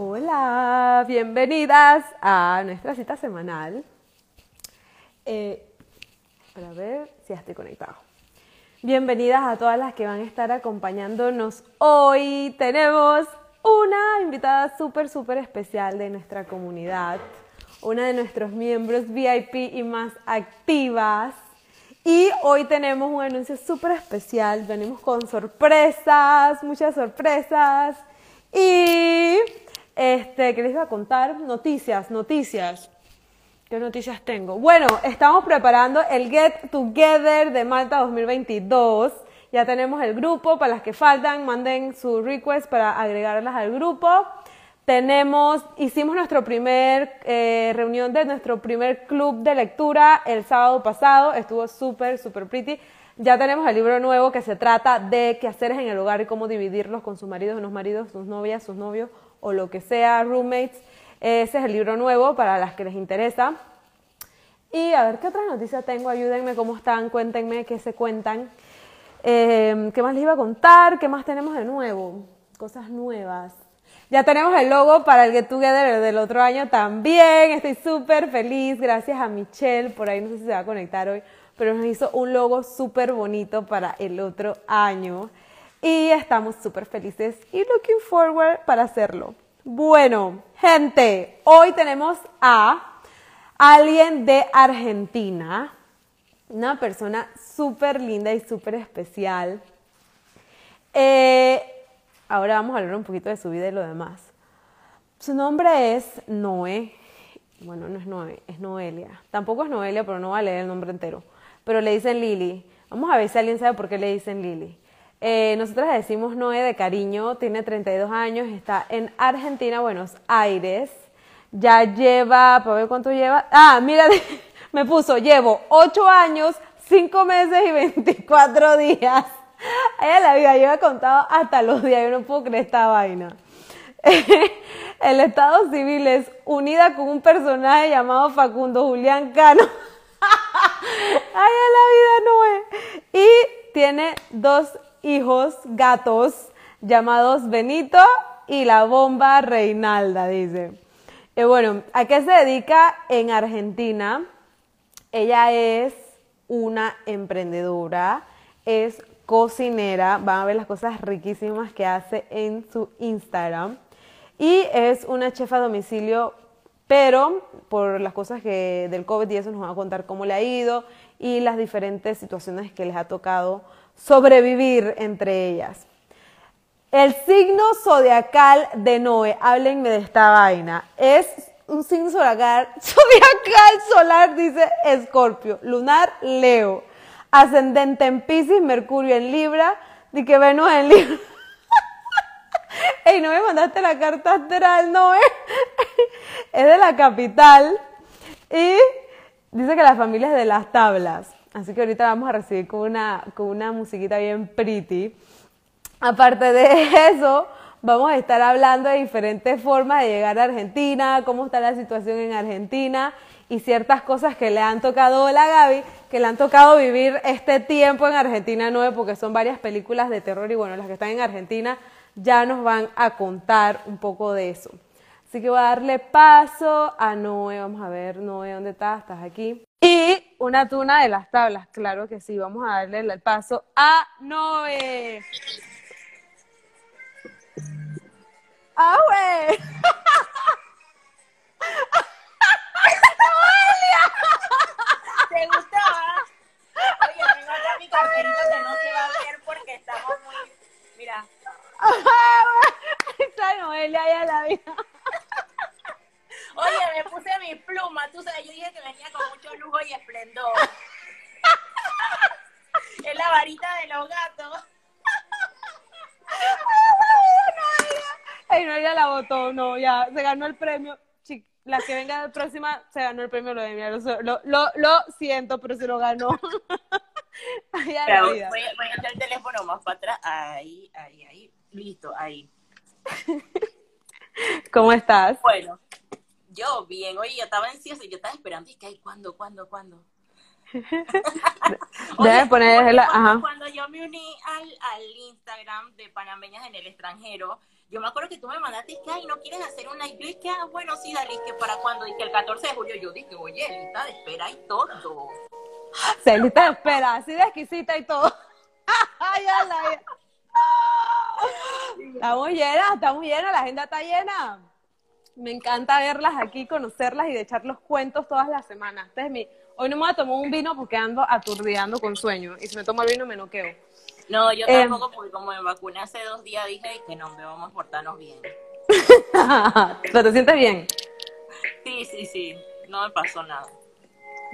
Hola, bienvenidas a nuestra cita semanal. Eh, para ver si ya estoy conectado. Bienvenidas a todas las que van a estar acompañándonos hoy. Tenemos una invitada súper, súper especial de nuestra comunidad, una de nuestros miembros VIP y más activas. Y hoy tenemos un anuncio súper especial. Venimos con sorpresas, muchas sorpresas. Y este, ¿qué les iba a contar? Noticias, noticias. ¿Qué noticias tengo? Bueno, estamos preparando el Get Together de Malta 2022. Ya tenemos el grupo, para las que faltan, manden su request para agregarlas al grupo. Tenemos, hicimos nuestra primer eh, reunión de nuestro primer club de lectura el sábado pasado, estuvo súper, súper pretty. Ya tenemos el libro nuevo que se trata de qué hacer en el hogar y cómo dividirlos con sus maridos, unos maridos, sus novias, sus novios o lo que sea, roommates. Ese es el libro nuevo para las que les interesa. Y a ver, ¿qué otra noticia tengo? Ayúdenme, ¿cómo están? Cuéntenme qué se cuentan. Eh, ¿Qué más les iba a contar? ¿Qué más tenemos de nuevo? Cosas nuevas. Ya tenemos el logo para el Get Together del otro año también. Estoy súper feliz. Gracias a Michelle. Por ahí no sé si se va a conectar hoy, pero nos hizo un logo súper bonito para el otro año. Y estamos súper felices y looking forward para hacerlo. Bueno, gente, hoy tenemos a alguien de Argentina, una persona súper linda y súper especial. Eh, ahora vamos a hablar un poquito de su vida y lo demás. Su nombre es Noé. Bueno, no es Noé, es Noelia. Tampoco es Noelia, pero no va a leer el nombre entero. Pero le dicen Lili. Vamos a ver si alguien sabe por qué le dicen Lili. Eh, nosotros le decimos Noé de cariño, tiene 32 años, está en Argentina, Buenos Aires. Ya lleva, para ver cuánto lleva. Ah, mira, me puso, llevo 8 años, 5 meses y 24 días. Ella la vida lleva contado hasta los días, yo no puedo creer esta vaina. El Estado Civil es unida con un personaje llamado Facundo Julián Cano. Ay, la vida no es. Y tiene dos hijos gatos llamados Benito y la bomba Reinalda, dice. Y bueno, ¿a qué se dedica en Argentina? Ella es una emprendedora, es cocinera, van a ver las cosas riquísimas que hace en su Instagram. Y es una chefa a domicilio, pero por las cosas que del COVID y eso nos va a contar cómo le ha ido y las diferentes situaciones que les ha tocado sobrevivir entre ellas. El signo zodiacal de Noé, háblenme de esta vaina, es un signo zodiacal, solar, dice Escorpio, lunar Leo, ascendente en Pisces, Mercurio en Libra, y que Venus en Libra. Ey, no me mandaste la carta astral, Noé. es de la capital y dice que la familia es de las tablas. Así que ahorita vamos a recibir con una, con una musiquita bien pretty. Aparte de eso, vamos a estar hablando de diferentes formas de llegar a Argentina, cómo está la situación en Argentina y ciertas cosas que le han tocado, a Gaby, que le han tocado vivir este tiempo en Argentina 9, porque son varias películas de terror y bueno, las que están en Argentina ya nos van a contar un poco de eso. Así que voy a darle paso a Noé, vamos a ver, Noé, ¿dónde estás? ¿Estás aquí? Y una tuna de las tablas, claro que sí. Vamos a darle el paso a Noé. ¡Ah, güey! ¿Te gustó? Ah? Oye, tengo acá mi carterito que no se va a ver porque estamos muy... Mira. Está Noelia ya la vida. Oye, me puse mi pluma, tú sabes, yo dije que venía con mucho lujo y esplendor. es la varita de los gatos. Ay, no, ella la votó, no, ya, se ganó el premio. La que venga de próxima se ganó el premio lo de mí. Lo, lo, lo, siento, pero se lo ganó. Voy, voy, a hacer el teléfono más para atrás. Ahí, ahí, ahí. Listo, ahí. ¿Cómo estás? Bueno, yo bien, oye, yo estaba ansiosa y yo estaba esperando, y que, ¿cuándo, cuándo, cuándo? Debe poner cuando, cuando, yo me uní al, al Instagram de panameñas en el extranjero, Yo me acuerdo que tú me mandaste que, ay, ¿no quieres hacer una? Y yo dije, ah, bueno, sí, dale, que para cuando, dije el 14 de julio, yo dije, oye, lista de espera y todo. Se lista de espera, así de exquisita y todo. ay, ala, Estamos llenas, estamos llenas, la agenda está llena. Me encanta verlas aquí, conocerlas y de echar los cuentos todas las semanas. Este es mi... Hoy no me voy a tomar un vino porque ando aturdiando con sueño. Y si me tomo el vino me noqueo. No, yo Eh. tampoco, porque como me vacuné hace dos días, dije que no, me vamos a portarnos bien. ¿Pero te sientes bien? Sí, sí, sí, no me pasó nada.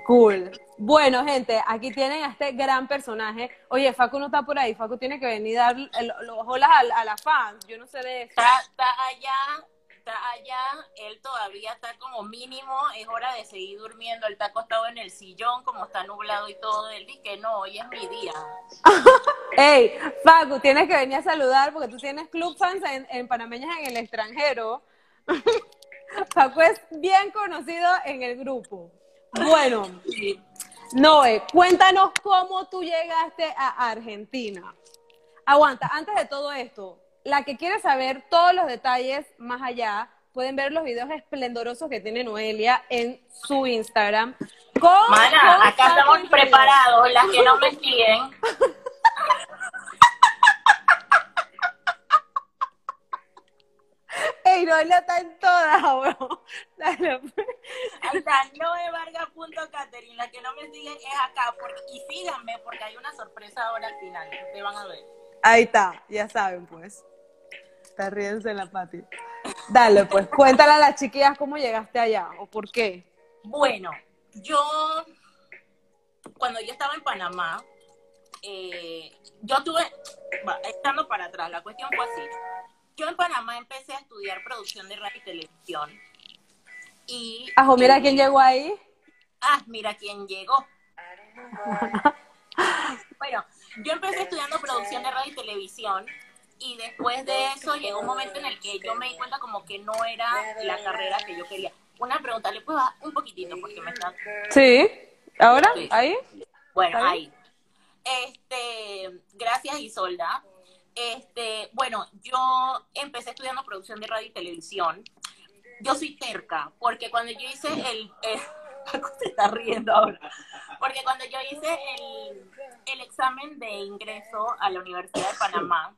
Cool. Bueno, gente, aquí tienen a este gran personaje. Oye, Facu no está por ahí. Facu tiene que venir a dar los holas a, a las fans. Yo no sé de eso. Está, está allá, está allá, él todavía está como mínimo, es hora de seguir durmiendo, él está acostado en el sillón, como está nublado y todo, él dice que no, hoy es mi día. Ey, Facu, tienes que venir a saludar porque tú tienes club fans en, en panameñas en el extranjero. Facu es bien conocido en el grupo. Bueno. Noé, cuéntanos cómo tú llegaste a Argentina. Aguanta, antes de todo esto, la que quiere saber todos los detalles más allá, pueden ver los videos esplendorosos que tiene Noelia en su Instagram. Con- Mana, con acá estamos preparados, las que no me siguen. Ey, Noelia está en todas, weón. Dale, pues. Ahí está, noevarga.caterin, las que no me siguen es acá, porque, y síganme porque hay una sorpresa ahora al final, ustedes van a ver. Ahí está, ya saben, pues. Está riéndose en la pati. Dale, pues, cuéntale a las chiquillas cómo llegaste allá o por qué. Bueno, yo, cuando yo estaba en Panamá, eh, yo tuve, estando para atrás, la cuestión fue así. Yo en Panamá empecé a estudiar producción de radio y televisión. Y, Ajo, mira y- quién llegó ahí. Ah, mira quién llegó. bueno, yo empecé estudiando producción de radio y televisión y después de eso llegó un momento en el que yo me di cuenta como que no era la carrera que yo quería. Una pregunta, ¿le puedo bajar un poquitito? Porque me está... Sí. ¿Ahora? ¿Ahí? Bueno, ¿Está ahí. Este, gracias Isolda. Este, bueno, yo empecé estudiando producción de radio y televisión. Yo soy terca, porque cuando yo hice el, Paco se está riendo ahora. Porque cuando yo hice el, el examen de ingreso a la Universidad de Panamá,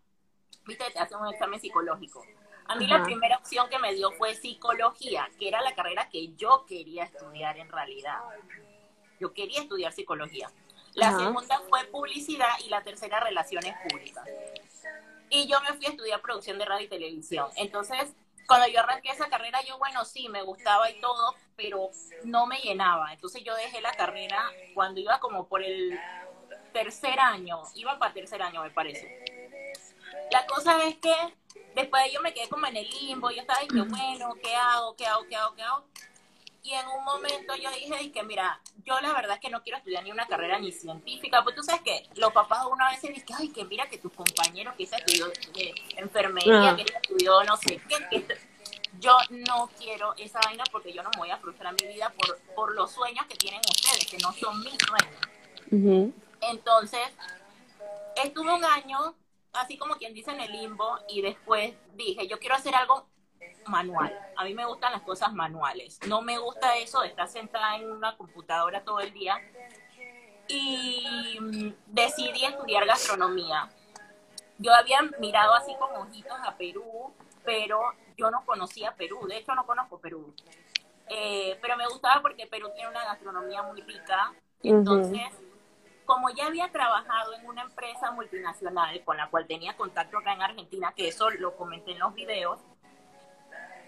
viste, te hacen un examen psicológico. A mí la primera opción que me dio fue psicología, que era la carrera que yo quería estudiar en realidad. Yo quería estudiar psicología. La Ajá. segunda fue publicidad y la tercera relaciones públicas. Y yo me fui a estudiar producción de radio y televisión. Entonces, cuando yo arranqué esa carrera, yo, bueno, sí, me gustaba y todo, pero no me llenaba. Entonces yo dejé la carrera cuando iba como por el tercer año, iba para tercer año, me parece. La cosa es que después de ello me quedé como en el limbo, yo estaba diciendo, bueno, ¿qué hago? ¿Qué hago? ¿Qué hago? ¿Qué hago? Y en un momento yo dije, que mira, yo la verdad es que no quiero estudiar ni una carrera ni científica, pues tú sabes que los papás una vez dicen, ay, que mira que tus compañeros que se estudió de enfermería, Ah. que se estudió no sé qué, que yo no quiero esa vaina porque yo no me voy a frustrar mi vida por, por los sueños que tienen ustedes, que no son mis sueños. Entonces, estuve un año, así como quien dice en el limbo, y después dije, yo quiero hacer algo manual. A mí me gustan las cosas manuales. No me gusta eso de estar sentada en una computadora todo el día. Y mm, decidí estudiar gastronomía. Yo había mirado así con ojitos a Perú, pero yo no conocía Perú. De hecho, no conozco Perú. Eh, pero me gustaba porque Perú tiene una gastronomía muy rica. Entonces, como ya había trabajado en una empresa multinacional con la cual tenía contacto acá en Argentina, que eso lo comenté en los videos,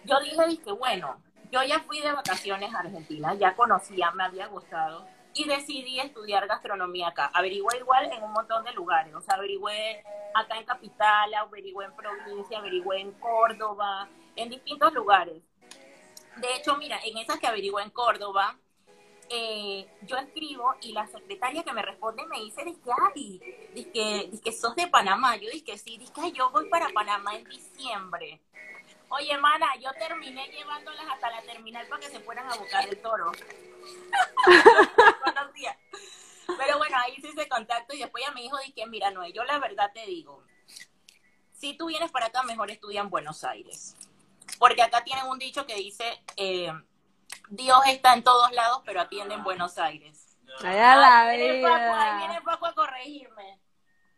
yo dije, dije, bueno, yo ya fui de vacaciones a Argentina, ya conocía, me había gustado, y decidí estudiar gastronomía acá. Averigüé igual en un montón de lugares, o sea, averigüé acá en Capital, averigüé en provincia, averigüé en Córdoba, en distintos lugares. De hecho, mira, en esas que averigüé en Córdoba, eh, yo escribo y la secretaria que me responde me dice, dice, ay, dice dice sos de Panamá. Yo dije, sí, dice que "Ay, yo voy para Panamá en diciembre. Oye, mana, yo terminé llevándolas hasta la terminal para que se fueran a buscar el toro. Buenos días. Pero bueno, ahí hice ese contacto y después ella me dijo, dije, mira, Noé, yo la verdad te digo, si tú vienes para acá, mejor estudia en Buenos Aires. Porque acá tienen un dicho que dice, eh, Dios está en todos lados, pero atiende en Buenos Aires. Allá la ahí viene Paco, ahí viene Paco a corregirme.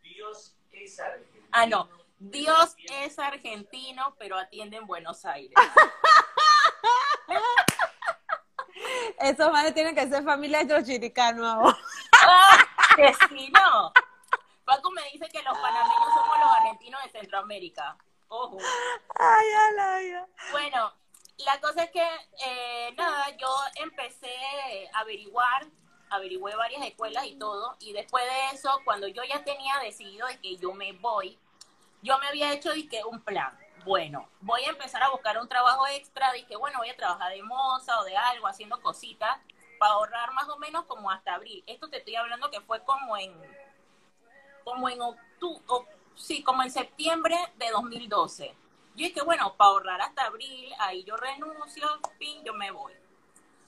Dios es argentino. Ah, no. Dios es argentino, pero atiende en Buenos Aires. Esos madres tienen que ser familia de los chiricanos. Ah, que sí, no. Paco me dice que los panameños somos los argentinos de Centroamérica. Ojo. Ay, ay, ay. Bueno, la cosa es que, eh, nada, yo empecé a averiguar, averigüé varias escuelas y todo, y después de eso, cuando yo ya tenía decidido de que yo me voy, yo me había hecho dije, un plan. Bueno, voy a empezar a buscar un trabajo extra, dije, bueno, voy a trabajar de moza o de algo, haciendo cositas, para ahorrar más o menos como hasta abril. Esto te estoy hablando que fue como en, como en octubre, sí, como en septiembre de 2012. Yo dije, bueno, para ahorrar hasta abril, ahí yo renuncio, fin, yo me voy.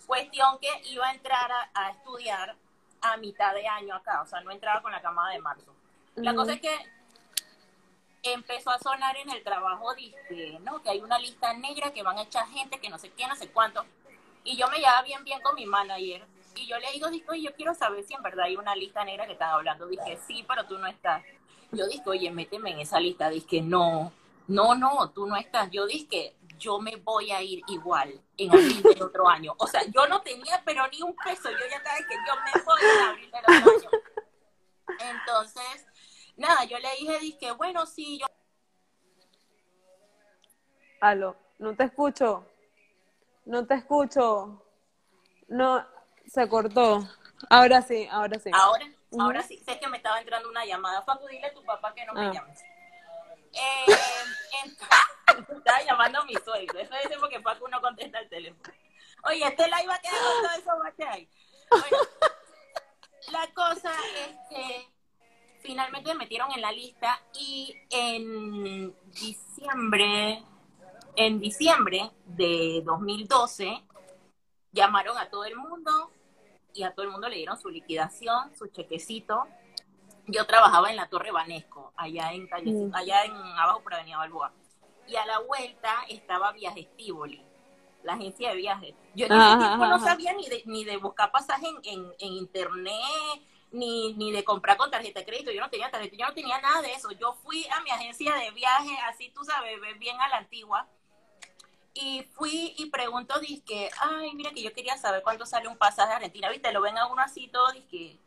Cuestión que iba a entrar a, a estudiar a mitad de año acá, o sea, no entraba con la camada de marzo. La cosa es que empezó a sonar en el trabajo, dije, ¿no? Que hay una lista negra que van a echar gente que no sé qué, no sé cuánto. Y yo me llevaba bien, bien con mi manager. Y yo le digo, oye, yo quiero saber si en verdad hay una lista negra que están hablando. Dije, sí, pero tú no estás. Yo dije, oye, méteme en esa lista. Dije, no, no, no, tú no estás. Yo dije, yo me voy a ir igual en abril del otro año. O sea, yo no tenía, pero ni un peso. Yo ya estaba que yo me voy en abril del otro año. Entonces, nada, yo le dije, dije, bueno, sí, yo Aló, no te escucho. No te escucho. No, se cortó. Ahora sí, ahora sí. Ahora, ahora sí, sé que me estaba entrando una llamada. Facu, dile a tu papá que no me Ah. Eh, estaba llamando a mi suegro. Eso es porque Facu no contesta el teléfono. Oye, este live va a quedar todo eso la cosa es que finalmente me metieron en la lista y en diciembre, en diciembre de 2012, llamaron a todo el mundo y a todo el mundo le dieron su liquidación, su chequecito. Yo trabajaba en la Torre Banesco, allá en calle, Mm. allá en abajo por Avenida Balboa. Y a la vuelta estaba Viajes Tivoli, la agencia de viajes. Yo en ese Ajá, tiempo no ajá. sabía ni de, ni de buscar pasaje en, en, en internet, ni, ni de comprar con tarjeta de crédito. Yo no tenía tarjeta, yo no tenía nada de eso. Yo fui a mi agencia de viajes, así tú sabes, bien a la antigua. Y fui y pregunto, dije, ay, mira que yo quería saber cuánto sale un pasaje a Argentina, ¿viste? Lo ven a uno así todo, dije.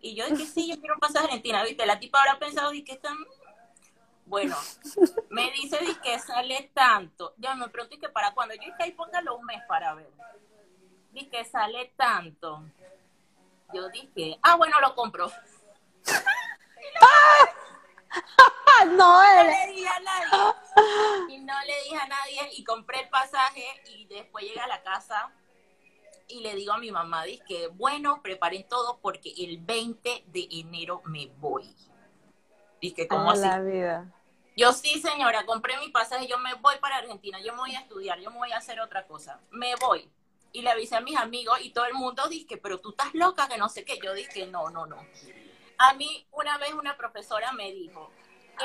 Y yo dije, sí, yo quiero un pasaje a Argentina, ¿viste? La tipa habrá pensado, dije, están... Bueno, me dice, dije, sale tanto. Ya me pregunté que para cuando yo dije, ahí póngalo un mes para ver. Dije, sale tanto. Yo dije, ah, bueno, lo compro. ¡Ah, no, no le dije a nadie. Y no le dije a nadie y compré el pasaje y después llegué a la casa y le digo a mi mamá, dije, bueno, preparen todo porque el 20 de enero me voy. Dije, ¿cómo así? la vida. Yo sí, señora, compré mi pasaje, yo me voy para Argentina, yo me voy a estudiar, yo me voy a hacer otra cosa. Me voy. Y le avisé a mis amigos y todo el mundo dice, pero tú estás loca, que no sé qué. Yo dije, no, no, no. A mí una vez una profesora me dijo,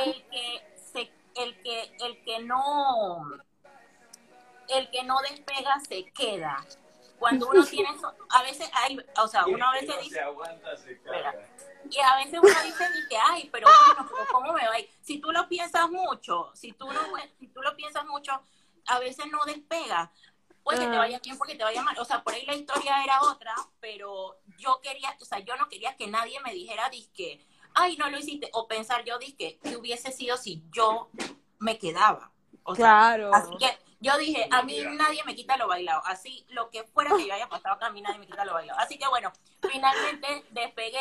el que se, el que, el que no, el que no despega se queda. Cuando uno tiene, eso- a veces hay, o sea, uno a veces dice, y a veces uno dice ni que, ay, pero bueno, pero ¿cómo me va? Si tú lo piensas mucho, si tú, no, si tú lo piensas mucho, a veces no despega. Puede que te vaya bien, porque te vaya mal. O sea, por ahí la historia era otra, pero yo quería, o sea, yo no quería que nadie me dijera, disque, ay, no lo hiciste. O pensar yo, disque, que hubiese sido si yo me quedaba. O sea, Claro. Así que yo dije, a mí nadie me quita lo bailado. Así, lo que fuera que yo haya pasado acá, a mí nadie me quita lo bailado. Así que bueno, finalmente despegué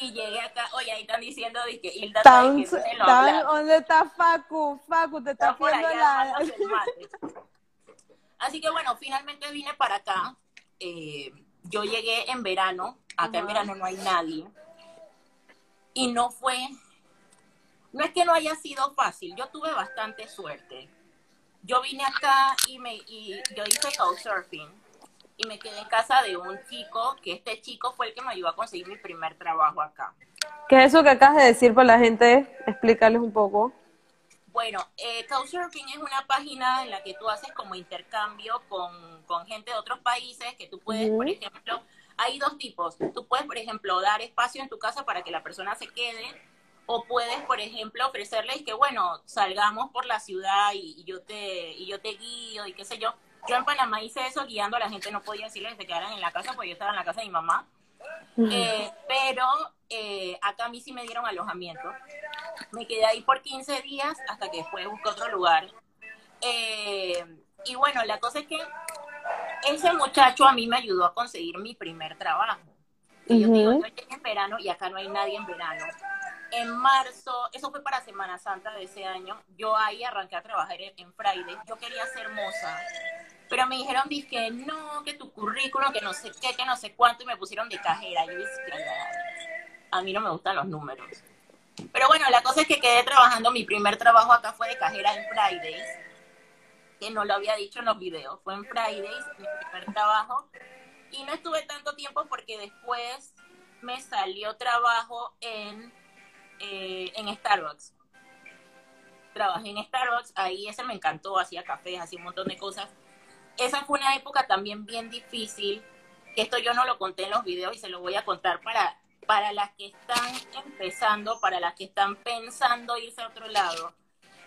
y llegué acá. Oye, ahí están diciendo dije, Hilda está Tan, de que se lo tan- habla. ¿Dónde está Facu? Facu, te está Está por haciendo allá la... Así que bueno, finalmente vine para acá. Eh, yo llegué en verano. Acá en verano no hay nadie. Y no fue. No es que no haya sido fácil. Yo tuve bastante suerte. Yo vine acá y, me, y yo hice couchsurfing. Y me quedé en casa de un chico, que este chico fue el que me ayudó a conseguir mi primer trabajo acá. ¿Qué es eso que acabas de decir para la gente? Explícales un poco. Bueno, eh, Couchsurfing es una página en la que tú haces como intercambio con, con gente de otros países, que tú puedes, por ejemplo, hay dos tipos. Tú puedes, por ejemplo, dar espacio en tu casa para que la persona se quede, o puedes, por ejemplo, ofrecerles que, bueno, salgamos por la ciudad y, y yo te y yo te guío y qué sé yo. Yo en Panamá hice eso guiando a la gente, no podía decirles que se quedaran en la casa porque yo estaba en la casa de mi mamá. Eh, pero eh, acá a mí sí me dieron alojamiento. Me quedé ahí por 15 días hasta que después busqué otro lugar. Eh, y bueno, la cosa es que ese muchacho a mí me ayudó a conseguir mi primer trabajo. Y yo digo, yo llegué en verano y acá no hay nadie en verano. En marzo, eso fue para Semana Santa de ese año, yo ahí arranqué a trabajar en, Friday. Yo quería ser moza, pero me dijeron, que no, que tu currículum, que no sé qué, que no sé cuánto, y me pusieron de cajera. Yo dije, a mí no me gustan los números. Pero bueno, la cosa es que quedé trabajando, mi primer trabajo acá fue de cajera en Fridays, que no lo había dicho en los videos, fue en Fridays, mi primer trabajo, y no estuve tanto tiempo porque después me salió trabajo en, eh, en Starbucks. Trabajé en Starbucks, ahí ese me encantó, hacía cafés, hacía un montón de cosas. Esa fue una época también bien difícil, que esto yo no lo conté en los videos y se lo voy a contar para, para las que están empezando, para las que están pensando irse a otro lado.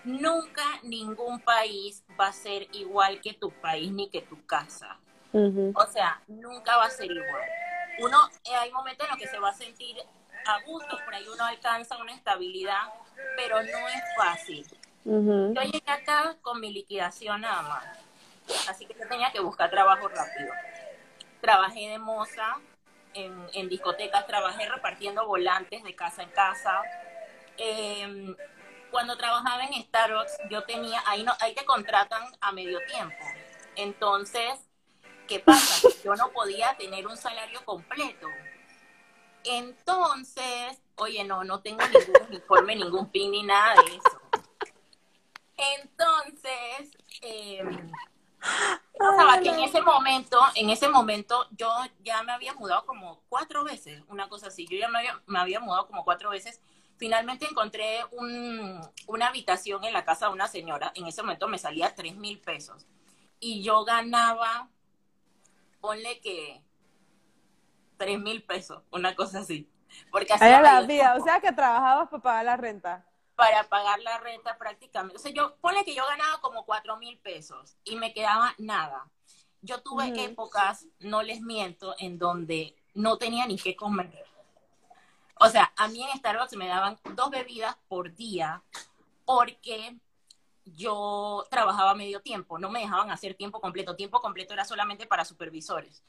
Nunca ningún país va a ser igual que tu país ni que tu casa. O sea, nunca va a ser igual. Uno, eh, hay momentos en los que se va a sentir a gusto, por ahí uno alcanza una estabilidad, pero no es fácil. Yo llegué acá con mi liquidación nada más, así que yo tenía que buscar trabajo rápido. Trabajé de moza en, en discotecas, trabajé repartiendo volantes de casa en casa. Eh, cuando trabajaba en Starbucks, yo tenía, ahí, no, ahí te contratan a medio tiempo. Entonces, ¿qué pasa? Yo no podía tener un salario completo. Entonces, oye, no, no tengo ningún uniforme, ningún pin ni nada de eso. Entonces, eh, que en ese momento, en ese momento, yo ya me había mudado como cuatro veces, una cosa así. Yo ya me había, me había mudado como cuatro veces. Finalmente encontré un, una habitación en la casa de una señora. En ese momento me salía tres mil pesos. Y yo ganaba, ponle que tres mil pesos, una cosa así. Porque Ahí hacía la vida, o sea que trabajabas para pagar la renta. para pagar la renta prácticamente. O sea, yo, ponle que yo ganaba como cuatro mil pesos y me quedaba nada. Yo tuve Ujú. épocas, no les miento, en donde no tenía ni qué comer. O sea, a mí en Starbucks me daban dos bebidas por día porque yo trabajaba medio tiempo, no me dejaban hacer tiempo completo. Tiempo completo era solamente para supervisores.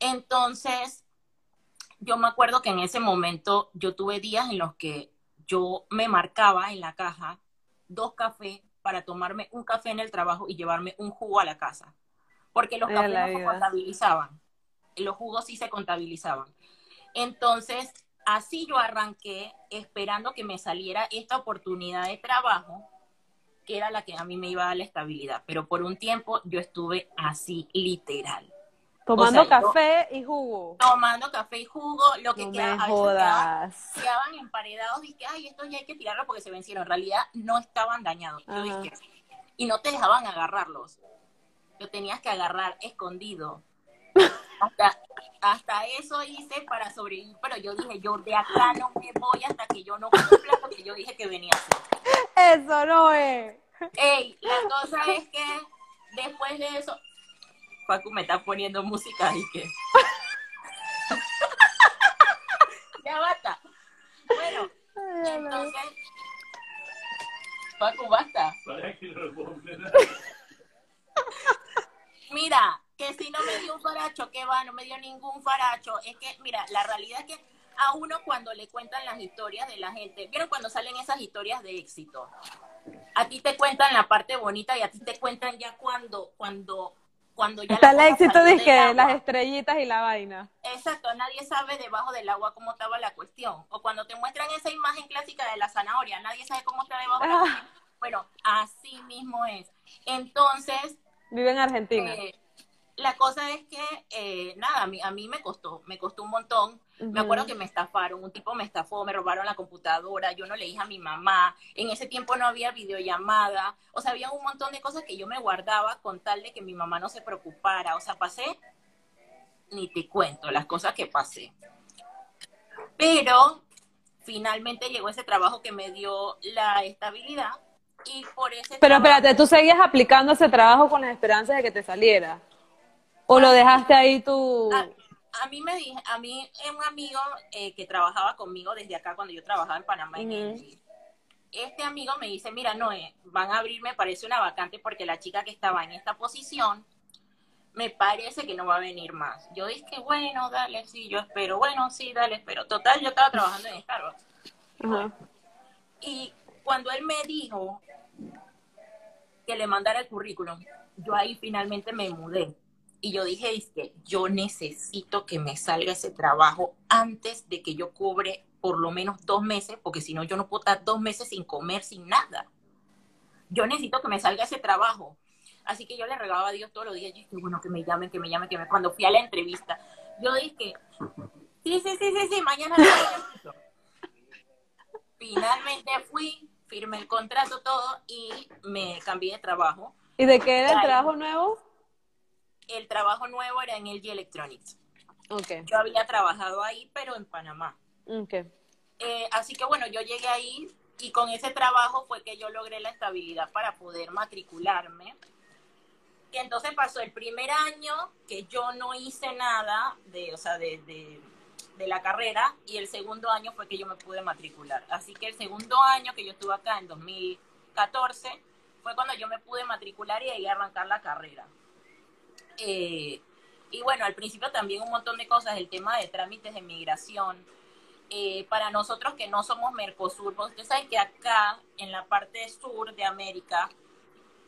Entonces, yo me acuerdo que en ese momento yo tuve días en los que yo me marcaba en la caja dos cafés para tomarme un café en el trabajo y llevarme un jugo a la casa. Porque los cafés no se contabilizaban. Los jugos sí se contabilizaban. Entonces, así yo arranqué esperando que me saliera esta oportunidad de trabajo, que era la que a mí me iba a dar la estabilidad. Pero por un tiempo yo estuve así, literal. Tomando O sea, yo- café y jugo. Tomando café y jugo, lo que No queda- me jodas. quedaban emparedados, dije, ay, estos ya hay que tirarlos porque se vencieron. En realidad no estaban dañados. Yo dije, y no te dejaban agarrarlos. Lo tenías que agarrar escondido. Hasta, hasta eso hice para sobrevivir, pero yo dije, yo de acá no me voy hasta que yo no cumpla lo que yo dije que venía a hacer. Eso no es. Ey, la cosa es que después de eso, Facu me está poniendo música y que. ya basta. Bueno, entonces. Facu, basta. Para que no. Mira, que si no me dio un faracho, que va, no me dio ningún faracho. Es que, mira, la realidad es que a uno cuando le cuentan las historias de la gente, ¿vieron cuando salen esas historias de éxito? A ti te cuentan la parte bonita y a ti te cuentan ya cuando, cuando, cuando ya Está la el éxito, dije, las estrellitas y la vaina. Exacto, nadie sabe debajo del agua cómo estaba la cuestión. O cuando te muestran esa imagen clásica de la zanahoria, nadie sabe cómo está debajo de la Ah. cuestión. Bueno, así mismo es. Entonces, Vive en Argentina. eh, la cosa es que, eh, nada, a mí, a mí me costó, me costó un montón. Me acuerdo que me estafaron, un tipo me estafó, me robaron la computadora, yo no le dije a mi mamá, en ese tiempo no había videollamada, o sea, había un montón de cosas que yo me guardaba con tal de que mi mamá no se preocupara, o sea, pasé, ni te cuento las cosas que pasé. Pero finalmente llegó ese trabajo que me dio la estabilidad y por ese Pero trabajo- espérate, ¿tú seguías aplicando ese trabajo con las esperanzas de que te saliera? ¿O lo dejaste ahí tú? a, a mí me dije, a mí un amigo eh, que trabajaba conmigo desde acá cuando yo trabajaba en Panamá Ujú. Engie, este amigo me dice, mira, Noé, van a abrir, me parece una vacante porque la chica que estaba en esta posición me parece que no va a venir más. Yo dije, bueno, dale, sí, yo espero, bueno, sí, dale, espero. Total, yo estaba trabajando en Starbucks. Ajá. Y cuando él me dijo que le mandara el currículum, yo ahí finalmente me mudé. Y yo dije, que yo necesito que me salga ese trabajo antes de que yo cobre por lo menos dos meses, porque si no, yo no puedo estar dos meses sin comer, sin nada. Yo necesito que me salga ese trabajo. Así que yo le regaba a Dios todos los días. Yo dije, bueno, que me llamen, que me llamen, que me... Cuando fui a la entrevista, yo dije, sí, sí, sí, sí, sí, mañana. mañana". Finalmente fui, firmé el contrato todo y me cambié de trabajo. ¿Y de qué era el trabajo nuevo? El trabajo nuevo era en LG Electronics. Ok, Yo había trabajado ahí, pero en Panamá. ok. Eh, así que bueno, yo llegué ahí y con ese trabajo fue que yo logré la estabilidad para poder matricularme. Y entonces pasó el primer año que yo no hice nada de, o sea, de, de, de la carrera y el segundo año fue que yo me pude matricular. Así que el segundo año que yo estuve acá en 2014 fue cuando yo me pude matricular y ahí arrancar la carrera. Eh, y bueno, al principio también un montón de cosas, el tema de trámites de migración. Eh, para nosotros que no somos Mercosur, porque ustedes saben que acá en la parte sur de América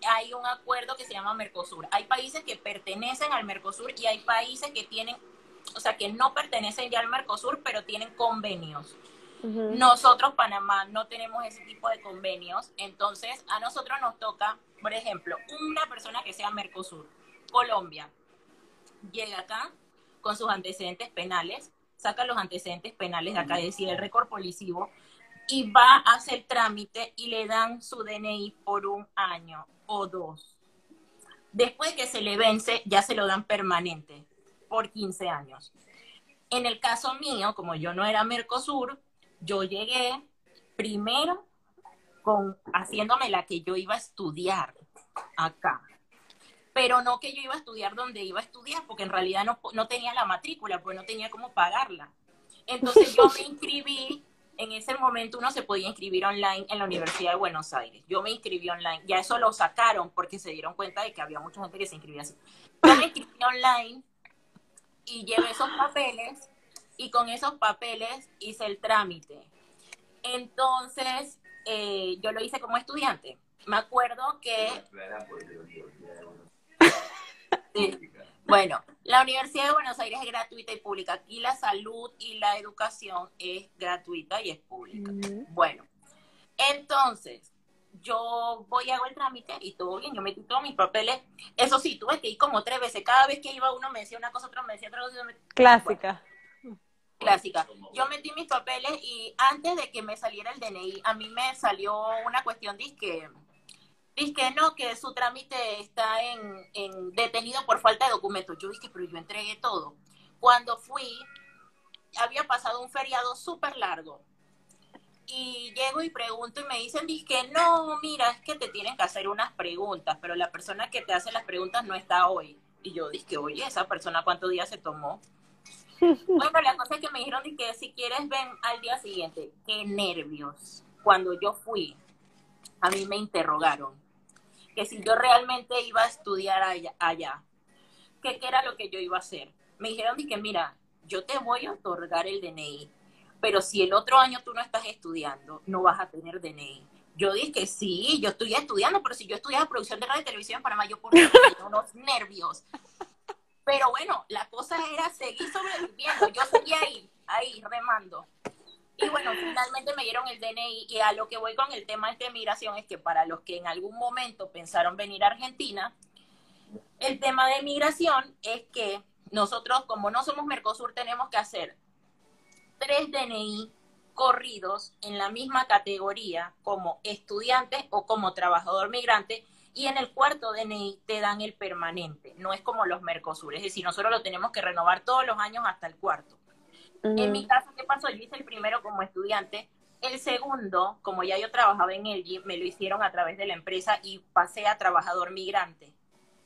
hay un acuerdo que se llama Mercosur. Hay países que pertenecen al Mercosur y hay países que tienen, o sea, que no pertenecen ya al Mercosur, pero tienen convenios. Nosotros, Panamá, no tenemos ese tipo de convenios, entonces a nosotros nos toca, por ejemplo, una persona que sea Mercosur, Colombia, llega acá con sus antecedentes penales, saca los antecedentes penales de acá, es decir, el récord policivo, y va a hacer trámite y le dan su DNI por un año o dos. Después de que se le vence, ya se lo dan permanente por 15 años. En el caso mío, como yo no era Mercosur, yo llegué primero con haciéndome la que yo iba a estudiar acá. Pero no que yo iba a estudiar donde iba a estudiar, porque en realidad no, no tenía la matrícula, pues no tenía cómo pagarla. Entonces yo me inscribí, en ese momento uno se podía inscribir online en la Universidad de Buenos Aires. Yo me inscribí online, ya eso lo sacaron porque se dieron cuenta de que había mucha gente que se inscribía así. Yo me inscribí online y llevé esos papeles y con esos papeles hice el trámite. Entonces, eh, yo lo hice como estudiante. Me acuerdo que, sí, bueno, la Universidad de Buenos Aires es gratuita y pública. Aquí la salud y la educación es gratuita y es pública. Bueno, entonces, yo voy a hago el trámite y todo bien, yo metí todos mis papeles. Eso sí, tuve que ir como tres veces. Cada vez que iba uno me decía una cosa, otro me decía otra cosa. me- Clásica. clásica. Yo metí mis papeles y antes de que me saliera el DNI, a mí me salió una cuestión que que no, que su trámite está en, en detenido por falta de documentos. Yo dije, pero yo entregué todo. Cuando fui, había pasado un feriado súper largo. Y llego y pregunto y me dicen, que no, mira, es que te tienen que hacer unas preguntas, pero la persona que te hace las preguntas no está hoy. Y yo dije, oye, esa persona cuántos días se tomó. Bueno, la cosa es que me dijeron que si quieres ven al día siguiente. Qué nervios. Cuando yo fui, a mí me interrogaron que si yo realmente iba a estudiar allá, qué era lo que yo iba a hacer. Me dijeron que mira, yo te voy a otorgar el DNI, pero si el otro año tú no estás estudiando, no vas a tener DNI. Yo dije sí, yo estoy estudiando, pero si yo estudiaba producción de radio y televisión en Panamá, yo por tenía unos nervios. Pero bueno, la cosa era seguir sobreviviendo. Yo seguía ahí, ahí, remando. Y bueno, finalmente me dieron el DNI y a lo que voy con el tema de migración es que para los que en algún momento pensaron venir a Argentina, El tema de migración es que nosotros, como no somos Mercosur, tenemos que hacer tres DNI corridos en la misma categoría como estudiante o como trabajador migrante y en el cuarto DNI te dan el permanente, no es como los Mercosur, es decir, nosotros lo tenemos que renovar todos los años hasta el cuarto. En mi caso, ¿qué pasó? Yo hice el primero como estudiante, el segundo, como ya yo trabajaba en el me lo hicieron a través de la empresa y pasé a trabajador migrante.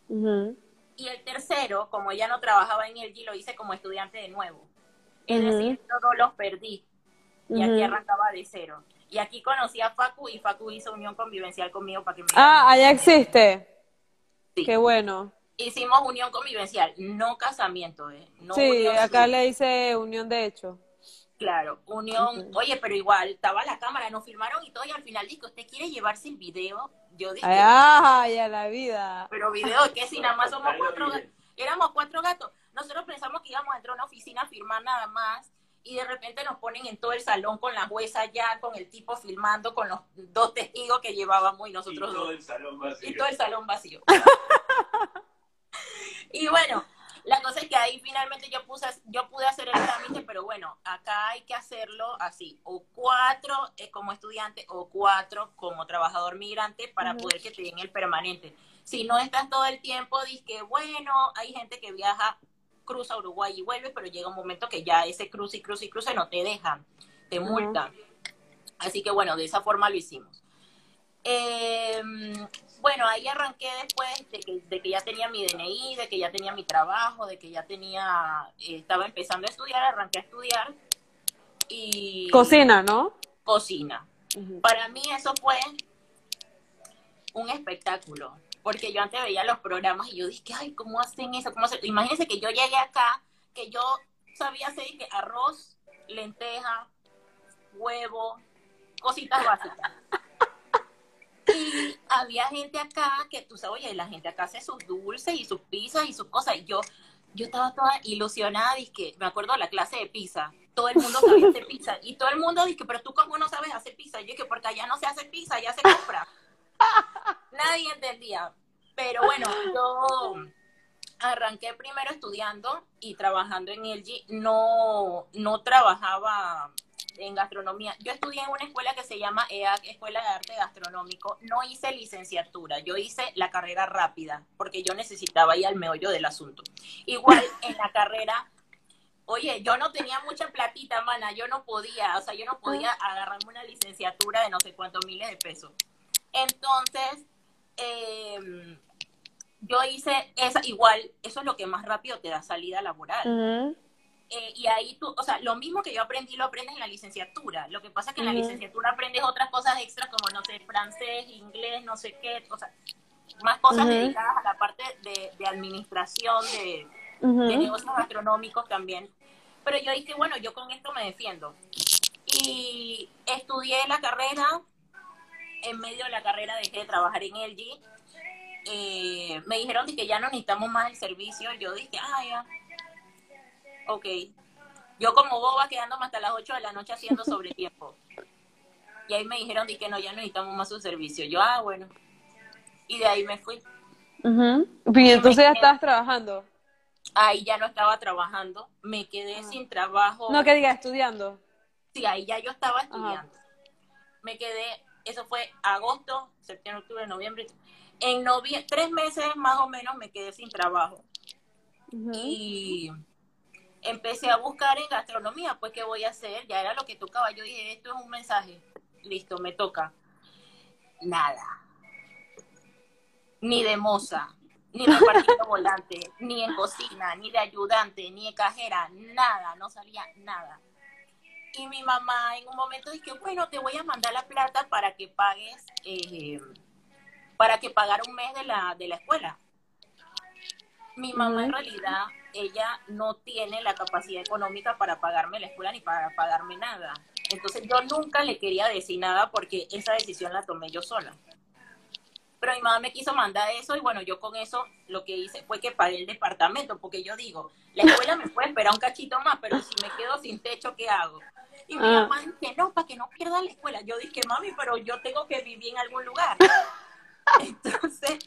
Y el tercero, como ya no trabajaba en el lo hice como estudiante de nuevo. Es decir, todos los perdí. Y aquí arrancaba de cero. Y aquí conocí a Facu y Facu hizo unión convivencial conmigo para que me... Ah, allá existe. Sí. Qué bueno. Hicimos unión convivencial, no casamiento, ¿eh? sí, acá le hice unión de hecho. Claro, unión. Oye, pero igual, estaba la cámara, nos filmaron y todo, y al final dijo, ¿usted quiere llevarse el video? Yo dije... ¡Ay, a la vida! Pero video, que si nada más somos cuatro gatos, éramos cuatro gatos. Nosotros pensamos que íbamos a entrar a una oficina a firmar nada más, y de repente nos ponen en todo el salón con la jueza ya, con el tipo filmando, con los dos testigos que llevábamos y nosotros y todo el salón vacío. Y todo el salón vacío. y bueno, la cosa es que ahí finalmente yo puse, yo pude hacer el trámite, pero bueno, acá hay que hacerlo así, o cuatro eh, como estudiante o cuatro como trabajador migrante para poder que te den el permanente. Si no estás todo el tiempo, que bueno, hay gente que viaja cruza Uruguay y vuelve, pero llega un momento que ya ese cruce y cruce y cruce no te dejan, te multan. Así que bueno, de esa forma lo hicimos. Em, bueno, ahí arranqué después de que, ya tenía mi DNI, de que ya tenía mi trabajo, de que ya tenía, eh, estaba empezando a estudiar, arranqué a estudiar y... Cocina, ¿no? Cocina. Para mí eso fue un espectáculo porque yo antes veía los programas y yo dije, ay, ¿cómo hacen eso? ¿Cómo hacen? Imagínense que yo llegué acá, que yo sabía hacer arroz, lenteja, huevo, cositas básicas. Había gente acá que tú sabes, oye, la gente acá hace sus dulces y sus pizzas y sus cosas. Y yo, yo estaba toda ilusionada, y que me acuerdo de la clase de pizza. Todo el mundo sabía hacer pizza. Y todo el mundo dice, pero tú cómo no sabes hacer pizza. Y yo dije, porque allá no se hace pizza, allá se compra. Nadie entendía. Pero bueno, yo arranqué primero estudiando y trabajando en LG. No, no trabajaba en gastronomía. Yo estudié en una escuela que se llama EAC, Escuela de Arte Gastronómico. No hice licenciatura, yo hice la carrera rápida, porque yo necesitaba ir al meollo del asunto. Igual en la carrera, oye, yo no tenía mucha platita, mana, yo no podía, o sea, yo no podía agarrarme una licenciatura de no sé cuántos miles de pesos. Entonces, eh, yo hice esa, igual, eso es lo que más rápido te da salida laboral. Eh, y ahí tú, o sea, lo mismo que yo aprendí lo aprendes en la licenciatura. Lo que pasa es que en la licenciatura aprendes otras cosas extras como, no sé, francés, inglés, no sé qué, o sea, más cosas dedicadas a la parte de, administración, de, de negocios gastronómicos también. Pero yo dije, bueno, yo con esto me defiendo. Y estudié la carrera, en medio de la carrera dejé de trabajar en LG. Eh, me dijeron que ya no necesitamos más el servicio. Yo dije, ah, ya. Ok. Yo como boba quedándome hasta las 8 de la noche haciendo sobre tiempo. Y ahí me dijeron que no, ya no necesitamos más su servicio. Yo, ah, bueno. Y de ahí me fui. Y entonces ya estabas trabajando. Ahí ya no estaba trabajando. Me quedé ah. sin trabajo. No, que diga, estudiando. Sí, ahí ya yo estaba estudiando. Me quedé eso fue agosto, septiembre, octubre, noviembre. En noviembre, tres meses más o menos me quedé sin trabajo. Y empecé a buscar en gastronomía, pues qué voy a hacer, ya era lo que tocaba. Yo dije, esto es un mensaje, listo, me toca. Nada. Ni de moza, ni de partido volante, ni en cocina, ni de ayudante, ni de cajera, nada, no salía nada. Y mi mamá en un momento dijo, bueno, te voy a mandar la plata para que pagues, eh, para que pagara un mes de la, de la escuela. Mi mamá en realidad, ella no tiene la capacidad económica para pagarme la escuela ni para pagarme nada. Entonces yo nunca le quería decir nada porque esa decisión la tomé yo sola. Pero mi mamá me quiso mandar eso y bueno, yo con eso lo que hice fue que pagué el departamento, porque yo digo, la escuela me puede esperar un cachito más, pero si me quedo sin techo, ¿qué hago? Y mi ah. mamá dice, no, para que no pierda la escuela. Yo dije, mami, pero yo tengo que vivir en algún lugar. Entonces,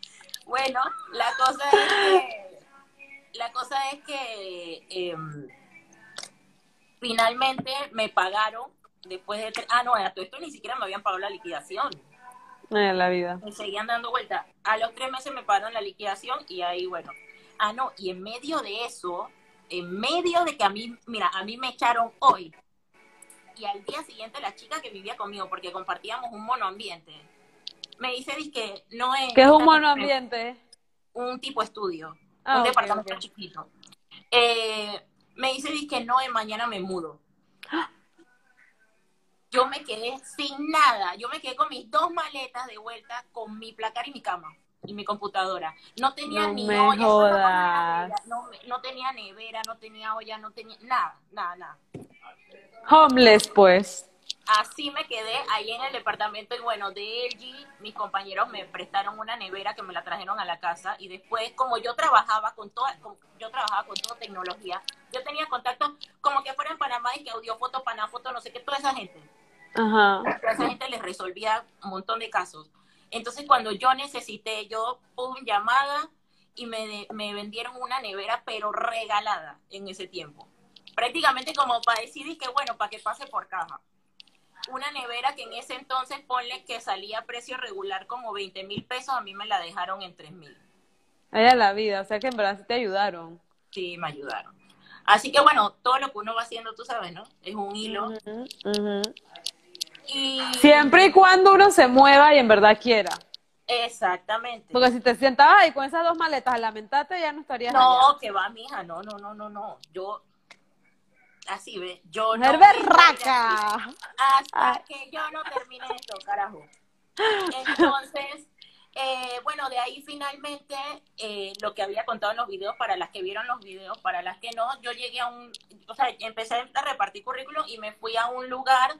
Bueno, la cosa es que, la cosa es que em, finalmente me pagaron después de... Ah, no, a todo esto ni siquiera me habían pagado la liquidación. En la vida. Me seguían dando vuelta. A los tres meses me pagaron la liquidación y ahí, bueno. Ah, no, y en medio de eso, en medio de que a mí, mira, a mí me echaron hoy. Y al día siguiente la chica que vivía conmigo, porque compartíamos un monoambiente, me dice que no es... ¿Qué es un monoambiente? Un tipo estudio, Ah, un departamento chiquito. Eh, me dice que no, de mañana me mudo. Yo me quedé sin nada. Yo me quedé con mis dos maletas de vuelta, con mi placar y mi cama y mi computadora. No tenía No ni olla, jodas. no, no tenía nevera, no tenía olla, no tenía nada, nada, nada. Homeless, pues. Así me quedé ahí en el departamento y bueno, de LG mis compañeros me prestaron una nevera que me la trajeron a la casa y después como yo trabajaba con toda, con- yo trabajaba con toda tecnología, yo tenía contacto como que fuera en Panamá y que audio foto, Panafoto, no sé qué, toda esa gente. Ajá. a esa gente les resolvía un montón de casos. Entonces, cuando yo necesité, yo pum, llamada y me, me vendieron una nevera, pero regalada en ese tiempo. Prácticamente como para decir que, bueno, para que pase por caja. Una nevera que en ese entonces, ponle que salía a precio regular como 20 mil pesos, a mí me la dejaron en 3 mil. Allá la vida, o sea que en verdad te ayudaron. Sí, me ayudaron. Así que bueno, todo lo que uno va haciendo, tú sabes, ¿no? Es un hilo. Ujú. Y... Siempre y cuando uno se mueva y en verdad quiera. Exactamente. Porque si te sentabas ahí con esas dos maletas a lamentarte, ya no estarías No, allá. que va, mija, no, no, no, no, no. Yo, así ve, yo no berraca. hasta Ay. que yo no termine esto, carajo. Entonces, eh, bueno, de ahí finalmente eh, lo que había contado en los videos, para las que vieron los videos, para las que no, yo llegué a un, o sea, empecé a repartir currículum y me fui a un lugar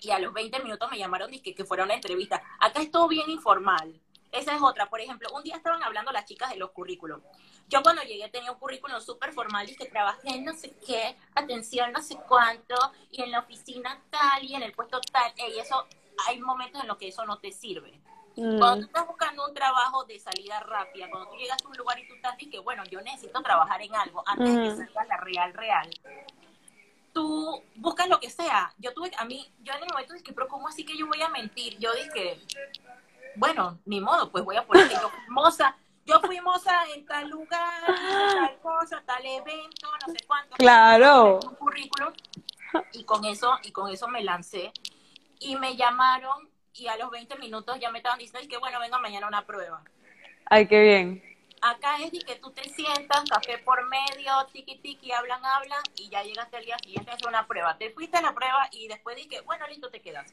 y a los 20 minutos me llamaron y que, que fuera una entrevista. Acá es todo bien informal. Esa es otra. Por ejemplo, un día estaban hablando las chicas de los currículums. Yo cuando llegué tenía un currículum súper formal y que trabajé en no sé qué, atención no sé cuánto, y en la oficina tal, y en el puesto tal. Y eso, hay momentos en los que eso no te sirve. Cuando tú Mm, estás buscando un trabajo de salida rápida, cuando tú llegas a un lugar y tú estás y que, bueno, yo necesito trabajar en algo antes de que Ujú. salga la real real, tú buscas lo que sea. Yo tuve, a mí, yo en el momento dije, pero ¿cómo así que yo voy a mentir? Yo dije, bueno, ni modo, pues voy a poner que yo fui moza. Yo fui moza en tal lugar, tal cosa, tal evento, no sé cuánto. Claro. Un currículum y con eso, y con eso me lancé. Y me llamaron y a los 20 minutos ya me estaban diciendo que bueno, venga mañana una prueba. Ay, qué bien. Acá es de que tú te sientas, café por medio, tiki tiki, hablan, hablan, y ya llegaste al día siguiente a hacer una prueba. Te fuiste a la prueba y después dije, bueno, listo, te quedas.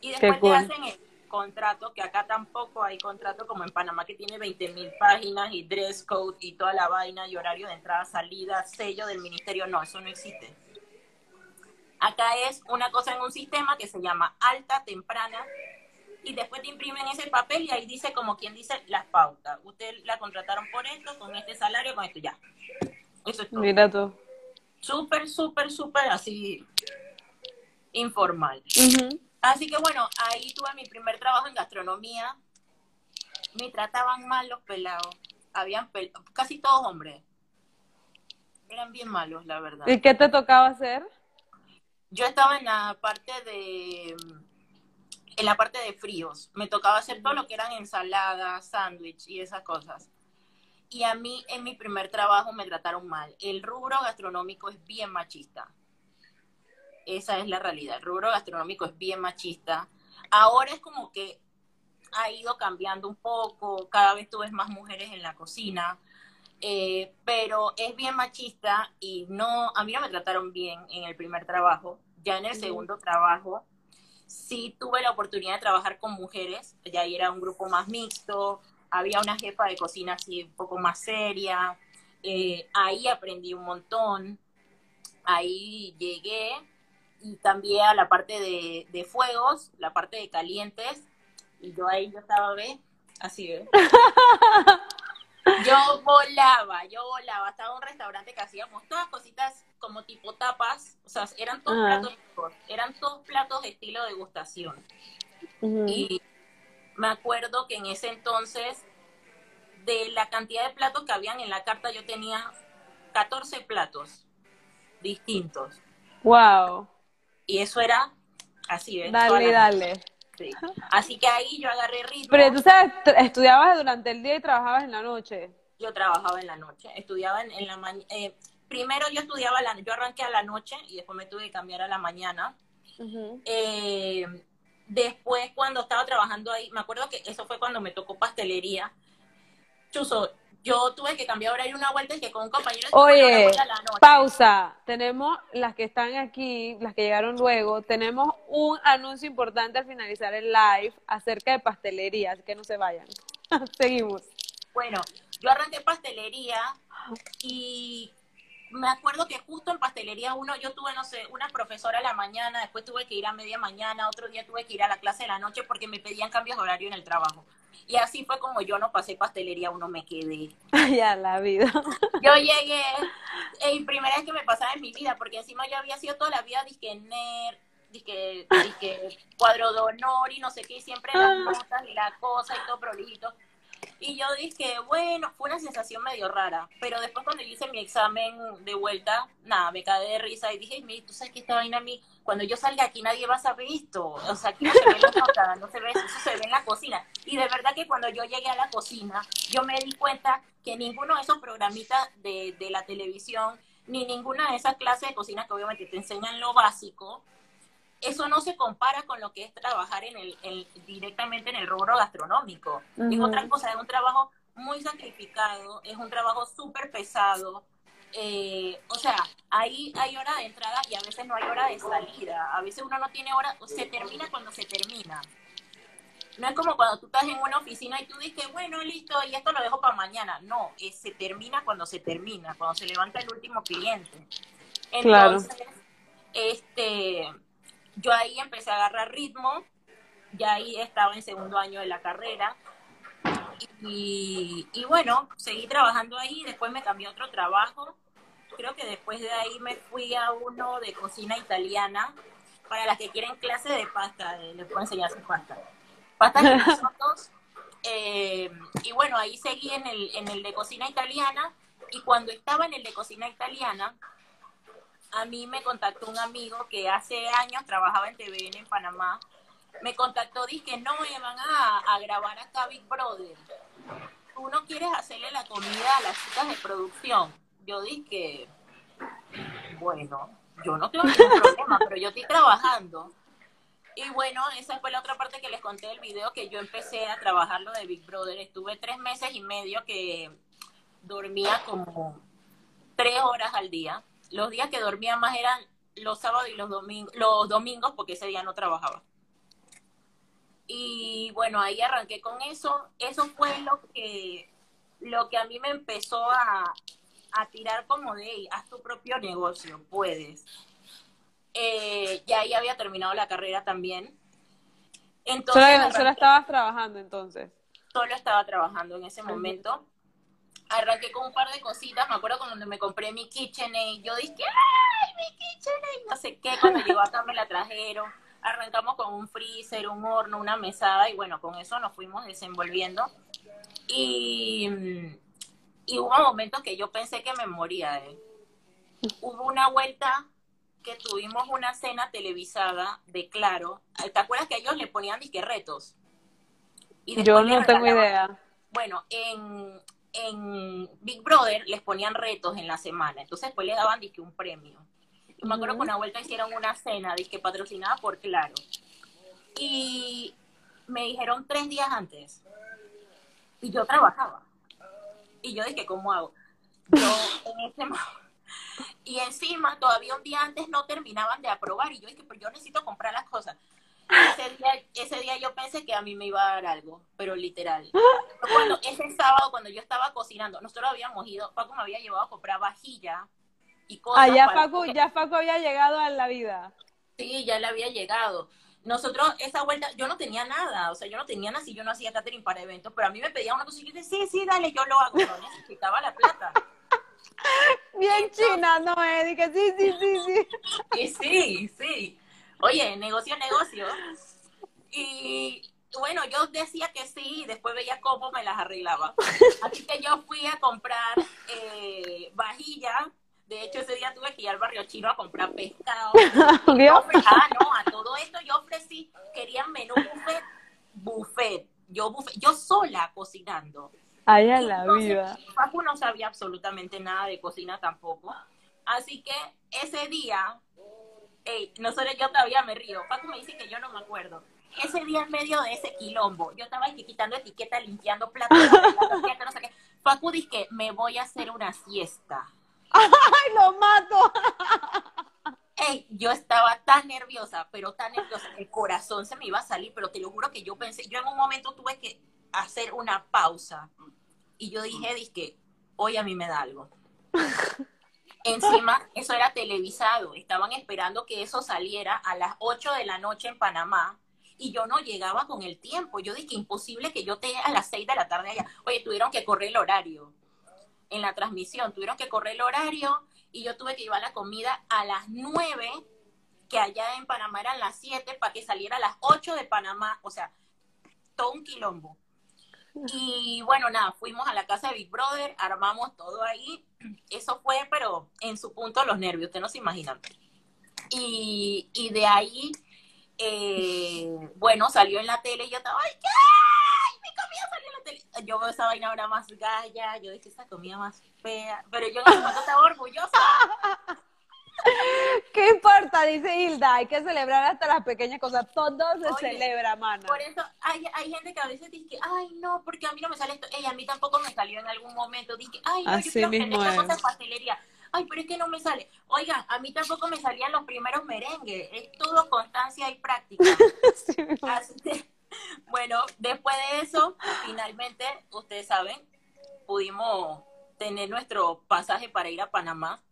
Y después cool. te hacen el contrato, que acá tampoco hay contrato como en Panamá, que tiene 20 mil páginas y dress code y toda la vaina y horario de entrada, salida, sello del ministerio. No, eso no existe. Acá es una cosa en un sistema que se llama alta, temprana, y después te imprimen ese papel y ahí dice como quien dice las pautas. Usted la contrataron por esto, con este salario, con esto ya. Eso es todo. Mira tú. Súper, súper, súper así informal. Ujú. Así que bueno, ahí tuve mi primer trabajo en gastronomía. Me trataban mal los pelados. Habían pel- casi todos hombres. Eran bien malos, la verdad. ¿Y qué te tocaba hacer? Yo estaba en la parte de en la parte de fríos. Me tocaba hacer todo lo que eran ensaladas, sándwich y esas cosas. Y a mí en mi primer trabajo me trataron mal. El rubro gastronómico es bien machista. Esa es la realidad. El rubro gastronómico es bien machista. Ahora es como que ha ido cambiando un poco. Cada vez tú ves más mujeres en la cocina. Eh, pero es bien machista y no, a mí no me trataron bien en el primer trabajo. Ya en el segundo trabajo sí tuve la oportunidad de trabajar con mujeres, ya era un grupo más mixto, había una jefa de cocina así un poco más seria, eh, ahí aprendí un montón, ahí llegué y cambié a la parte de, de fuegos, la parte de calientes, y yo ahí yo estaba, ¿ves? Así, ¿ves? Yo volaba, yo volaba. Estaba en un restaurante que hacíamos todas cositas como tipo tapas. O sea, eran todos Ajá. platos, eran todos platos de estilo degustación. Ujú. Y me acuerdo que en ese entonces de la cantidad de platos que habían en la carta, yo tenía 14 platos distintos. Wow. Y eso era así, ¿ves? Dale, dale. sí. Así que ahí yo agarré ritmo. Pero tú sabes, estudiabas durante el día y trabajabas en la noche. Yo trabajaba en la noche, estudiaba en, en la mañana. primero yo estudiaba, la, yo arranqué a la noche y después me tuve que cambiar a la mañana. Eh, después, cuando estaba trabajando ahí, me acuerdo que eso fue cuando me tocó pastelería. Chuso, yo tuve que cambiar horario una vuelta y que con un compañero Oye, una vuelta a la noche. pausa. Tenemos las que están aquí, las que llegaron luego, tenemos un anuncio importante al finalizar el live acerca de pastelería, así que no se vayan. Seguimos. Bueno, yo arranqué pastelería y me acuerdo que justo en pastelería uno, yo tuve, no sé, una profesora a la mañana, después tuve que ir a media mañana, otro día tuve que ir a la clase de la noche porque me pedían cambios de horario en el trabajo. Y así fue como yo no pasé pastelería, uno me quedé. ya, la vida. Yo llegué, y primera vez que me pasaba en mi vida, porque encima yo había sido toda la vida disque nerd, disque, disque cuadro de honor y no sé qué, y siempre las notas y la cosa y todo prolijito. Y yo dije, bueno, fue una sensación medio rara, pero después cuando hice mi examen de vuelta, nada, me caí de risa y dije, "Mi, tú sabes que esta vaina a mí, cuando yo salga aquí nadie va a saber esto, o sea, aquí no se ve la nota, no se ve eso, eso se ve en la cocina. Y de verdad que cuando yo llegué a la cocina, yo me di cuenta que ninguno de esos programitas de, de la televisión, ni ninguna de esas clases de cocina que obviamente te enseñan lo básico, eso no se compara con lo que es trabajar en el, el- directamente en el rubro gastronómico. Es otra cosa, es un trabajo muy sacrificado, es un trabajo súper pesado. eh, o sea, ahí hay hora de entrada y a veces no hay hora de salida. A veces uno no tiene hora, se termina cuando se termina. No es como cuando tú estás en una oficina y tú dices, bueno, listo, y esto lo dejo para mañana. No, se termina cuando se termina, cuando se levanta el último cliente. Claro. Entonces, este, yo ahí empecé a agarrar ritmo, ya ahí estaba en segundo año de la carrera. Y, bueno, seguí trabajando ahí, después me cambié otro trabajo. Creo que después de ahí me fui a uno de cocina italiana. Para las que quieren clase de pasta, les puedo enseñar su pasta. Pastas y risotos. Eh, y bueno, ahí seguí en el, en el de cocina italiana. Y cuando estaba en el de cocina italiana, a mí me contactó un amigo que hace años trabajaba en TVN en Panamá. Me contactó, dije, no, me van a, a grabar acá Big Brother. ¿Tú no quieres hacerle la comida a las chicas de producción? Yo dije, bueno, yo no tengo ningún problema, pero yo estoy trabajando. Y bueno, esa fue la otra parte que les conté del video, que yo empecé a trabajar lo de Big Brother. Estuve tres meses y medio que dormía como tres horas al día. Los días que dormía más eran los sábados y los domingos, los domingos porque ese día no trabajaba. Y bueno, ahí arranqué con eso. Eso fue lo que, lo que a mí me empezó a, a tirar como de, "Ey, haz tu propio negocio, puedes. Eh, ya ahí había terminado la carrera también. Entonces, Solo, solo estabas trabajando entonces. solo estaba trabajando en ese momento. Arranqué con un par de cositas, me acuerdo cuando me compré mi KitchenAid, yo dije, ¡ay, mi KitchenAid! No sé qué, cuando llegó acá me la trajeron. Arrancamos con un freezer, un horno, una mesada y bueno, con eso nos fuimos desenvolviendo. Y, y hubo momentos que yo pensé que me moría. eh. Hubo una vuelta que tuvimos una cena televisada de Claro. ¿Te acuerdas que ellos le ponían disque retos? Y Yo no tengo idea. bueno, en, en Big Brother les ponían retos en la semana, entonces después les daban disque un premio. Y me acuerdo que una vuelta hicieron una cena, disque patrocinada por Claro. Y me dijeron tres días antes. Y yo trabajaba. Y yo dije, ¿cómo hago? Yo en ese Y encima, todavía un día antes no terminaban de aprobar. Y yo dije, pero yo necesito comprar las cosas. Ese día, ese día yo pensé que a mí me iba a dar algo, pero literal. Cuando, ese sábado, cuando yo estaba cocinando, nosotros habíamos ido, Paco me había llevado a comprar vajilla y cosas. Ah, ya para- Facu, ya Facu había llegado a la vida. Sí, ya le había llegado. Nosotros, esa vuelta, yo no tenía nada, o sea, yo no tenía nada si yo no hacía catering para eventos, pero a mí me pedían una cosa y yo decía, sí, sí, dale, yo lo hago, no necesitaba la plata. Bien china, no, eh, dije, sí, sí, sí, sí. Y sí, sí. Oye, negocio, negocio. Y, bueno, yo decía que sí y después veía cómo me las arreglaba. Así que yo fui a comprar eh, vajilla. De hecho, ese día tuve que ir al barrio chino a comprar pescado. ¿Vio? Ah, no, a todo esto yo ofrecí, querían menú buffet, buffet. Yo, buffet, yo sola cocinando. Ay, a la Entonces, vida. Paco no sabía absolutamente nada de cocina tampoco. Así que ese día, ey, nosotros yo todavía me río. Paco me dice que yo no me acuerdo. Ese día en medio de ese quilombo, yo estaba aquí quitando etiqueta, limpiando platos, no sé qué. Facu dice que me voy a hacer una siesta. ¡Ay, lo mato! Ey, yo estaba tan nerviosa, pero tan nerviosa, el corazón se me iba a salir, pero te lo juro que yo pensé, yo en un momento tuve que hacer una pausa y yo dije, dije, hoy a mí me da algo. Encima, eso era televisado, estaban esperando que eso saliera a las 8 de la noche en Panamá y yo no llegaba con el tiempo. Yo dije, imposible que yo esté a las 6 de la tarde allá. Oye, tuvieron que correr el horario en la transmisión, tuvieron que correr el horario y yo tuve que llevar la comida a las 9, que allá en Panamá eran las 7, para que saliera a las 8 de Panamá, o sea, todo un quilombo. Y bueno, nada, fuimos a la casa de Big Brother, armamos todo ahí. Eso fue, pero en su punto los nervios, ustedes no se imaginan. Y, y de ahí, eh, bueno, salió en la tele y yo estaba, ¡ay, qué! ¡Ay, mi comida salió en la tele! Yo veo esa vaina ahora más galla, yo dije, esa comida más fea, pero yo en ese momento estaba orgullosa. ¿Qué importa? Dice Hilda, hay que celebrar hasta las pequeñas cosas. Todo se Oye, celebra, mana. Por eso hay, hay gente que a veces dice, ay, no, porque a mí no me sale esto. Ella a mí tampoco me salió en algún momento. Dije, ay, no, Así yo quiero mismo esta es. cosa de pastelería. Ay, pero es que no me sale. Oigan, a mí tampoco me salían los primeros merengues. Es todo constancia y práctica. Sí. Así que, bueno, después de eso, finalmente, ustedes saben, pudimos tener nuestro pasaje para ir a Panamá.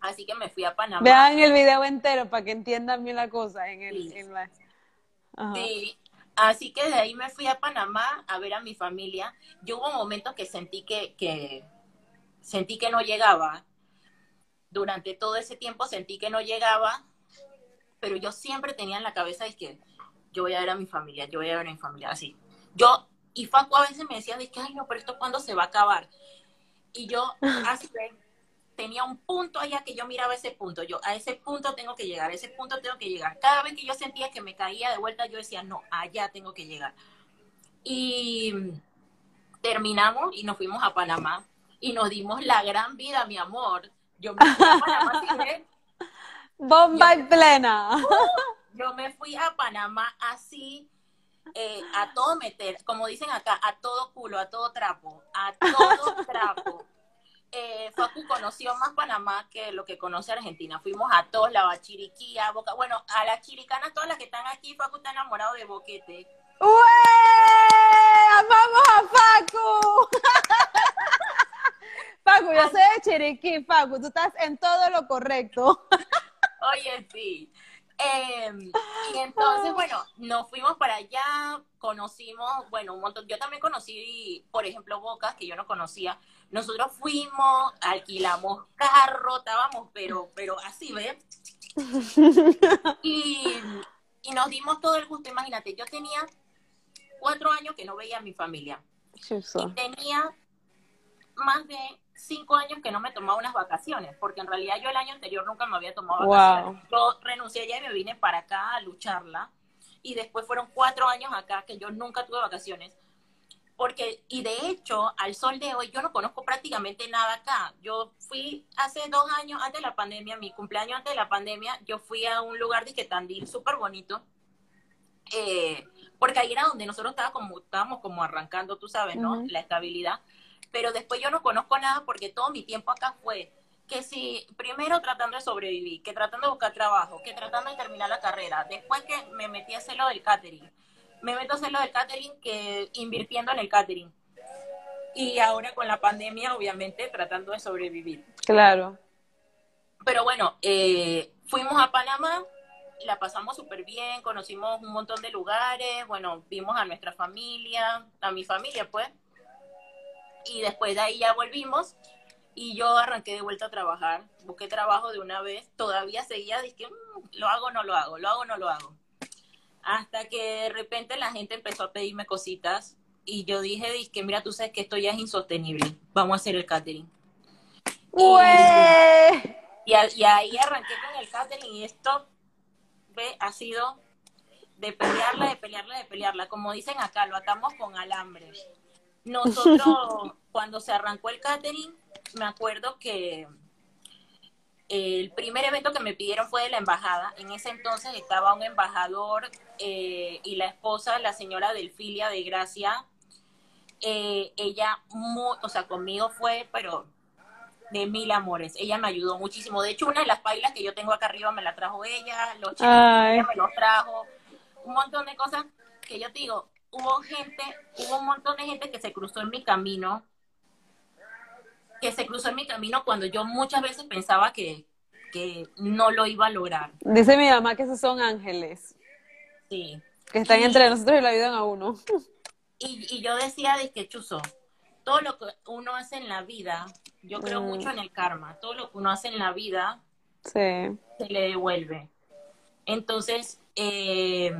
Así que me fui a Panamá. Vean el video entero para que entiendan bien la cosa. En el, Sí. en la... Sí, así que de ahí me fui a Panamá a ver a mi familia. Yo hubo momentos que sentí que, que sentí que no llegaba. Durante todo ese tiempo sentí que no llegaba, pero yo siempre tenía en la cabeza es que yo voy a ver a mi familia, yo voy a ver a mi familia, así. Yo, y Facu a veces me decía de que, ay no, pero esto cuándo se va a acabar. Y yo, así tenía un punto allá que yo miraba ese punto. Yo, a ese punto tengo que llegar, a ese punto tengo que llegar. Cada vez que yo sentía que me caía de vuelta, yo decía, no, allá tengo que llegar. Y terminamos y nos fuimos a Panamá y nos dimos la gran vida, mi amor. Yo me fui a Panamá. Bomba y plena. Yo me fui a Panamá así, eh, a todo meter, como dicen acá, a todo culo, a todo trapo, a todo trapo. Eh, Facu conoció más Panamá que lo que conoce Argentina. Fuimos a todos, la Bachiriquí, a Boca, bueno, a las chiricanas, todas las que están aquí, Facu está enamorado de Boquete. ¡Ué! ¡Amamos a Facu! Facu, yo soy de Chiriquí, Facu, tú estás en todo lo correcto. Oye, sí. Eh, y entonces, bueno, nos fuimos para allá, conocimos, bueno, un montón. Yo también conocí, por ejemplo, Bocas, que yo no conocía. Nosotros fuimos, alquilamos carro, estábamos, pero, pero así, ¿ves? Y, y nos dimos todo el gusto. Imagínate, yo tenía cuatro años que no veía a mi familia. Y tenía más de cinco años que no me tomaba unas vacaciones, porque en realidad yo el año anterior nunca me había tomado Wow. vacaciones. Yo renuncié allá y me vine para acá a lucharla. Y después fueron cuatro años acá que yo nunca tuve vacaciones. Porque, y de hecho, al sol de hoy, yo no conozco prácticamente nada acá. Yo fui hace dos años, antes de la pandemia, mi cumpleaños antes de la pandemia, yo fui a un lugar de Tandil súper bonito. eh, porque ahí era donde nosotros estábamos como, estábamos como arrancando, tú sabes, ¿no? La estabilidad. Pero después yo no conozco nada porque todo mi tiempo acá fue que si primero tratando de sobrevivir, que tratando de buscar trabajo, que tratando de terminar la carrera, después que me metí a hacer lo del catering, me meto a hacer lo del catering que invirtiendo en el catering. Y ahora con la pandemia, obviamente, tratando de sobrevivir. Claro. Pero bueno, eh, fuimos a Panamá, la pasamos súper bien, conocimos un montón de lugares, bueno, vimos a nuestra familia, a mi familia, pues. Y después de ahí ya volvimos y yo arranqué de vuelta a trabajar, busqué trabajo de una vez, todavía seguía, dije, "Mm, lo hago o no lo hago, lo hago o no lo hago. Hasta que de repente la gente empezó a pedirme cositas y yo dije, que mira, tú sabes que esto ya es insostenible, vamos a hacer el catering. ¡Ué! Y, y ahí arranqué con el catering y esto ve, ha sido de pelearla, de pelearla, de pelearla. Como dicen acá, lo atamos con alambre. Nosotros, cuando se arrancó el catering, me acuerdo que el primer evento que me pidieron fue de la embajada. En ese entonces estaba un embajador eh, y la esposa, la señora Delfilia de Gracia. Eh, ella, o sea, conmigo fue, pero de mil amores. Ella me ayudó muchísimo. De hecho, una de las pailas que yo tengo acá arriba me la trajo ella, los chicos ella me los trajo, un montón de cosas que yo te digo, hubo gente, hubo un montón de gente que se cruzó en mi camino, que se cruzó en mi camino cuando yo muchas veces pensaba que, que no lo iba a lograr. Dice mi mamá que esos son ángeles, Sí. que están Y- entre nosotros y la ayudan a uno. Y, y yo decía de que, Chuzo, todo lo que uno hace en la vida, yo creo Mm. mucho en el karma, todo lo que uno hace en la vida Sí. se le devuelve. Entonces, eh,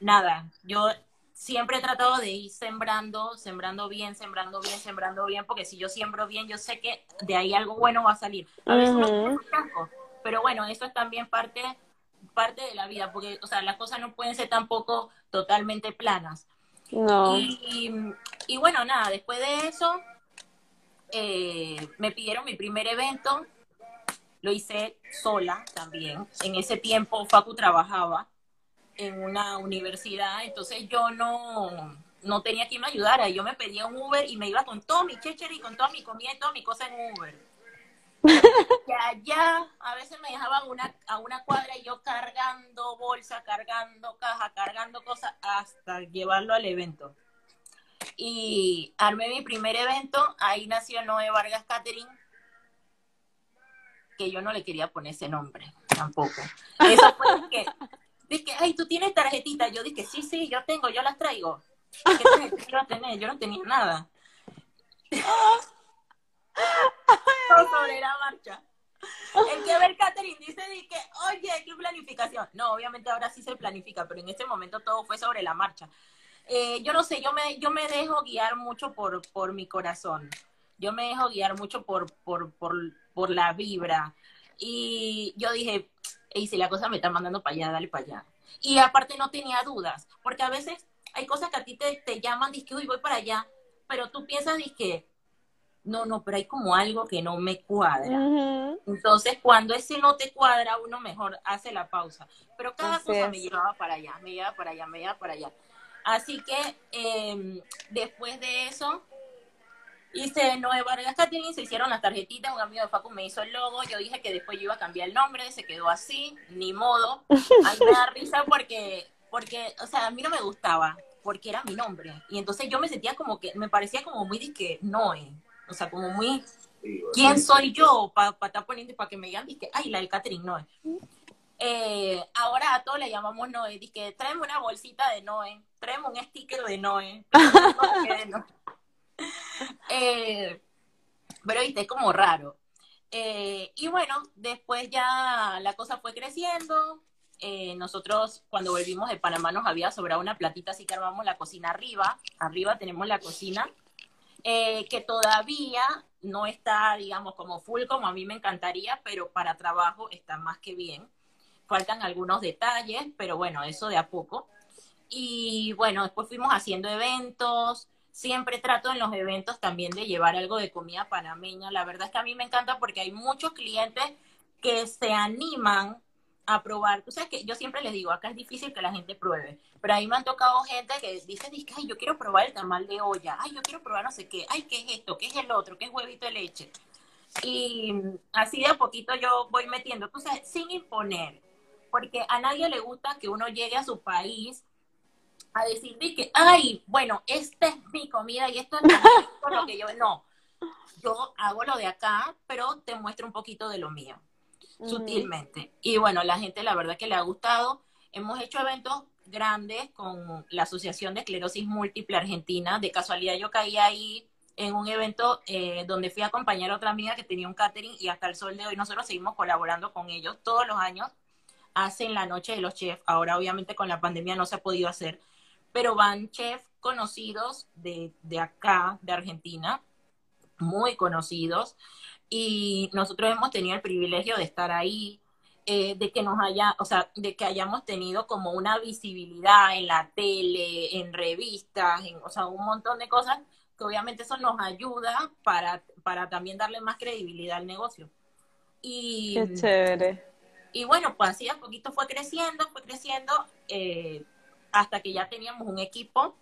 nada, yo siempre he tratado de ir sembrando, sembrando bien, sembrando bien, sembrando bien, porque si yo siembro bien, yo sé que de ahí algo bueno va a salir. A veces tiene Ujú. sus chascos, pero bueno, eso es también parte, parte de la vida, porque, o sea, las cosas no pueden ser tampoco totalmente planas. No. Y, y bueno, nada, después de eso, eh, me pidieron mi primer evento, lo hice sola también. En ese tiempo Facu trabajaba en una universidad, entonces yo no, no tenía quien me ayudara. Yo me pedía un Uber y me iba con todo mi checher y con toda mi comida y toda mi cosa en Uber. Y allá a veces me dejaban una, a una cuadra y yo cargando bolsa, cargando caja, cargando cosas hasta llevarlo al evento. Y armé mi primer evento, ahí nació Noé Vargas Catering, que yo no le quería poner ese nombre tampoco. Eso fue que, dije, ay, tú tienes tarjetita. Yo dije, sí, sí, yo tengo, yo las traigo. ¿Qué a tener? Yo no tenía nada. Todo sobre la marcha. El que ve el catering dice, que, oye, qué planificación. No, obviamente ahora sí se planifica, pero en ese momento todo fue sobre la marcha. Eh, yo no sé, yo me, yo me dejo guiar mucho por, por mi corazón. Yo me dejo guiar mucho por, por, por, por la vibra. Y yo dije, y si la cosa me está mandando para allá, dale para allá. Y aparte no tenía dudas, porque a veces hay cosas que a ti te, te llaman, dices, uy, voy para allá, pero tú piensas, dices, no, no, pero hay como algo que no me cuadra. Entonces, cuando ese no te cuadra, uno mejor hace la pausa. Pero cada Así cosa es. me llevaba para allá, me llevaba para allá, me llevaba para allá. Así que eh, después de eso, hice Noé Vargas Catering, se hicieron las tarjetitas, un amigo de Facu me hizo el logo, yo dije que después yo iba a cambiar el nombre, se quedó así, ni modo. A mí me da risa porque, porque, o sea, a mí no me gustaba, porque era mi nombre. Y entonces yo me sentía como que, me parecía como muy disque Noé, o sea, como muy, ¿quién soy yo para estar poniendo, para que me digan, disque, ay, la del catering Noé? Eh, ahora a todos le llamamos Noé, disque, tráeme una bolsita de Noé, tráeme un sticker de Noé, de Noé. Eh, pero viste, es como raro. Eh, y bueno, después ya la cosa fue creciendo. Eh, nosotros cuando volvimos de Panamá nos había sobrado una platita, así que armamos la cocina arriba. Arriba tenemos la cocina, que todavía no está, digamos, como full como a mí me encantaría, pero para trabajo está más que bien. Faltan algunos detalles, pero bueno, eso de a poco. Y bueno, después fuimos haciendo eventos. Siempre trato en los eventos también de llevar algo de comida panameña. La verdad es que a mí me encanta porque hay muchos clientes que se animan a probar. Tú sabes que yo siempre les digo, acá es difícil que la gente pruebe, pero ahí me han tocado gente que dice, dice, ay, yo quiero probar el tamal de olla, ay, yo quiero probar no sé qué, ay, ¿qué es esto? ¿Qué es el otro? ¿Qué es huevito de leche? Y así de a poquito yo voy metiendo, entonces, sin imponer, porque a nadie le gusta que uno llegue a su país a decir que, ay, bueno, esta es mi comida y esto es lo, lo que yo, no, yo hago lo de acá, pero te muestro un poquito de lo mío, sutilmente. Y bueno, la gente la verdad que le ha gustado. Hemos hecho eventos grandes con la Asociación de Esclerosis Múltiple Argentina. De casualidad yo caí ahí en un evento eh, donde fui a acompañar a otra amiga que tenía un catering y hasta el sol de hoy nosotros seguimos colaborando con ellos todos los años. hacen la noche de los chefs. Ahora obviamente con la pandemia no se ha podido hacer, pero van chefs conocidos de, de acá, de Argentina, muy conocidos, y nosotros hemos tenido el privilegio de estar ahí, eh, de que nos haya, o sea, de que hayamos tenido como una visibilidad en la tele, en revistas, en, o sea, un montón de cosas que obviamente eso nos ayuda para, para también darle más credibilidad al negocio. Y, Qué chévere. y bueno, pues así a poquito fue creciendo, fue creciendo, eh, hasta que ya teníamos un equipo.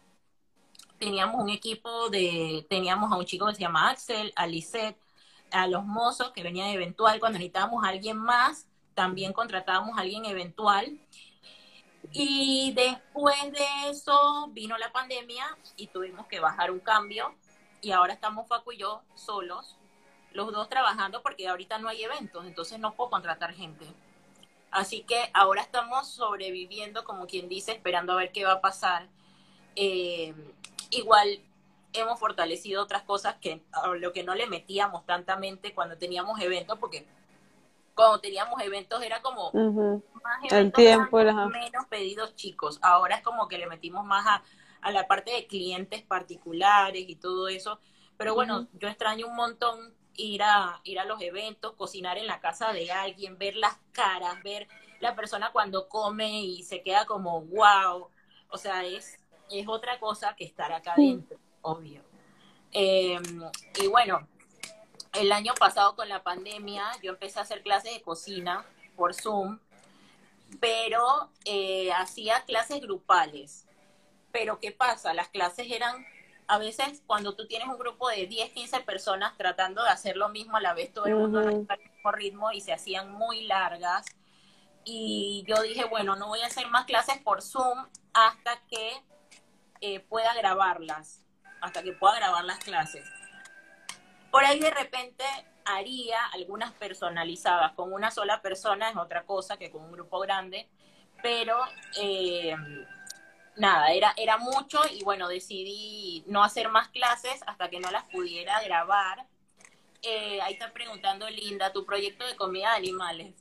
Teníamos un equipo de, teníamos a un chico que se llama Axel, a Lisette, a los mozos que venían eventual. Cuando necesitábamos a alguien más, también contratábamos a alguien eventual. Y después de eso vino la pandemia y tuvimos que bajar un cambio. Y ahora estamos Facu y yo solos, los dos trabajando porque ahorita no hay eventos, entonces no puedo contratar gente. Así que ahora estamos sobreviviendo, como quien dice, esperando a ver qué va a pasar. Eh, igual hemos fortalecido otras cosas que a lo que no le metíamos tantamente cuando teníamos eventos, porque cuando teníamos eventos era como más El eventos tiempo, grandes, ajá. menos pedidos chicos. Ahora es como que le metimos más a, a la parte de clientes particulares y todo eso. Pero bueno, yo extraño un montón ir a, ir a los eventos, cocinar en la casa de alguien, ver las caras, ver la persona cuando come y se queda como wow. O sea, es, es otra cosa que estar acá Sí. adentro, obvio. Eh, y bueno, el año pasado con la pandemia yo empecé a hacer clases de cocina por Zoom, pero eh, hacía clases grupales. Pero ¿qué pasa? Las clases eran, a veces cuando tú tienes un grupo de 10, 15 personas tratando de hacer lo mismo a la vez, todo el mundo está al mismo ritmo y se hacían muy largas. Y yo dije, bueno, no voy a hacer más clases por Zoom hasta que eh, pueda grabarlas, hasta que pueda grabar las clases. Por ahí de repente haría algunas personalizadas con una sola persona, es otra cosa que con un grupo grande, pero eh, nada, era, era mucho y bueno, decidí no hacer más clases hasta que no las pudiera grabar. Eh, ahí está preguntando Linda, tu proyecto de comida de animales.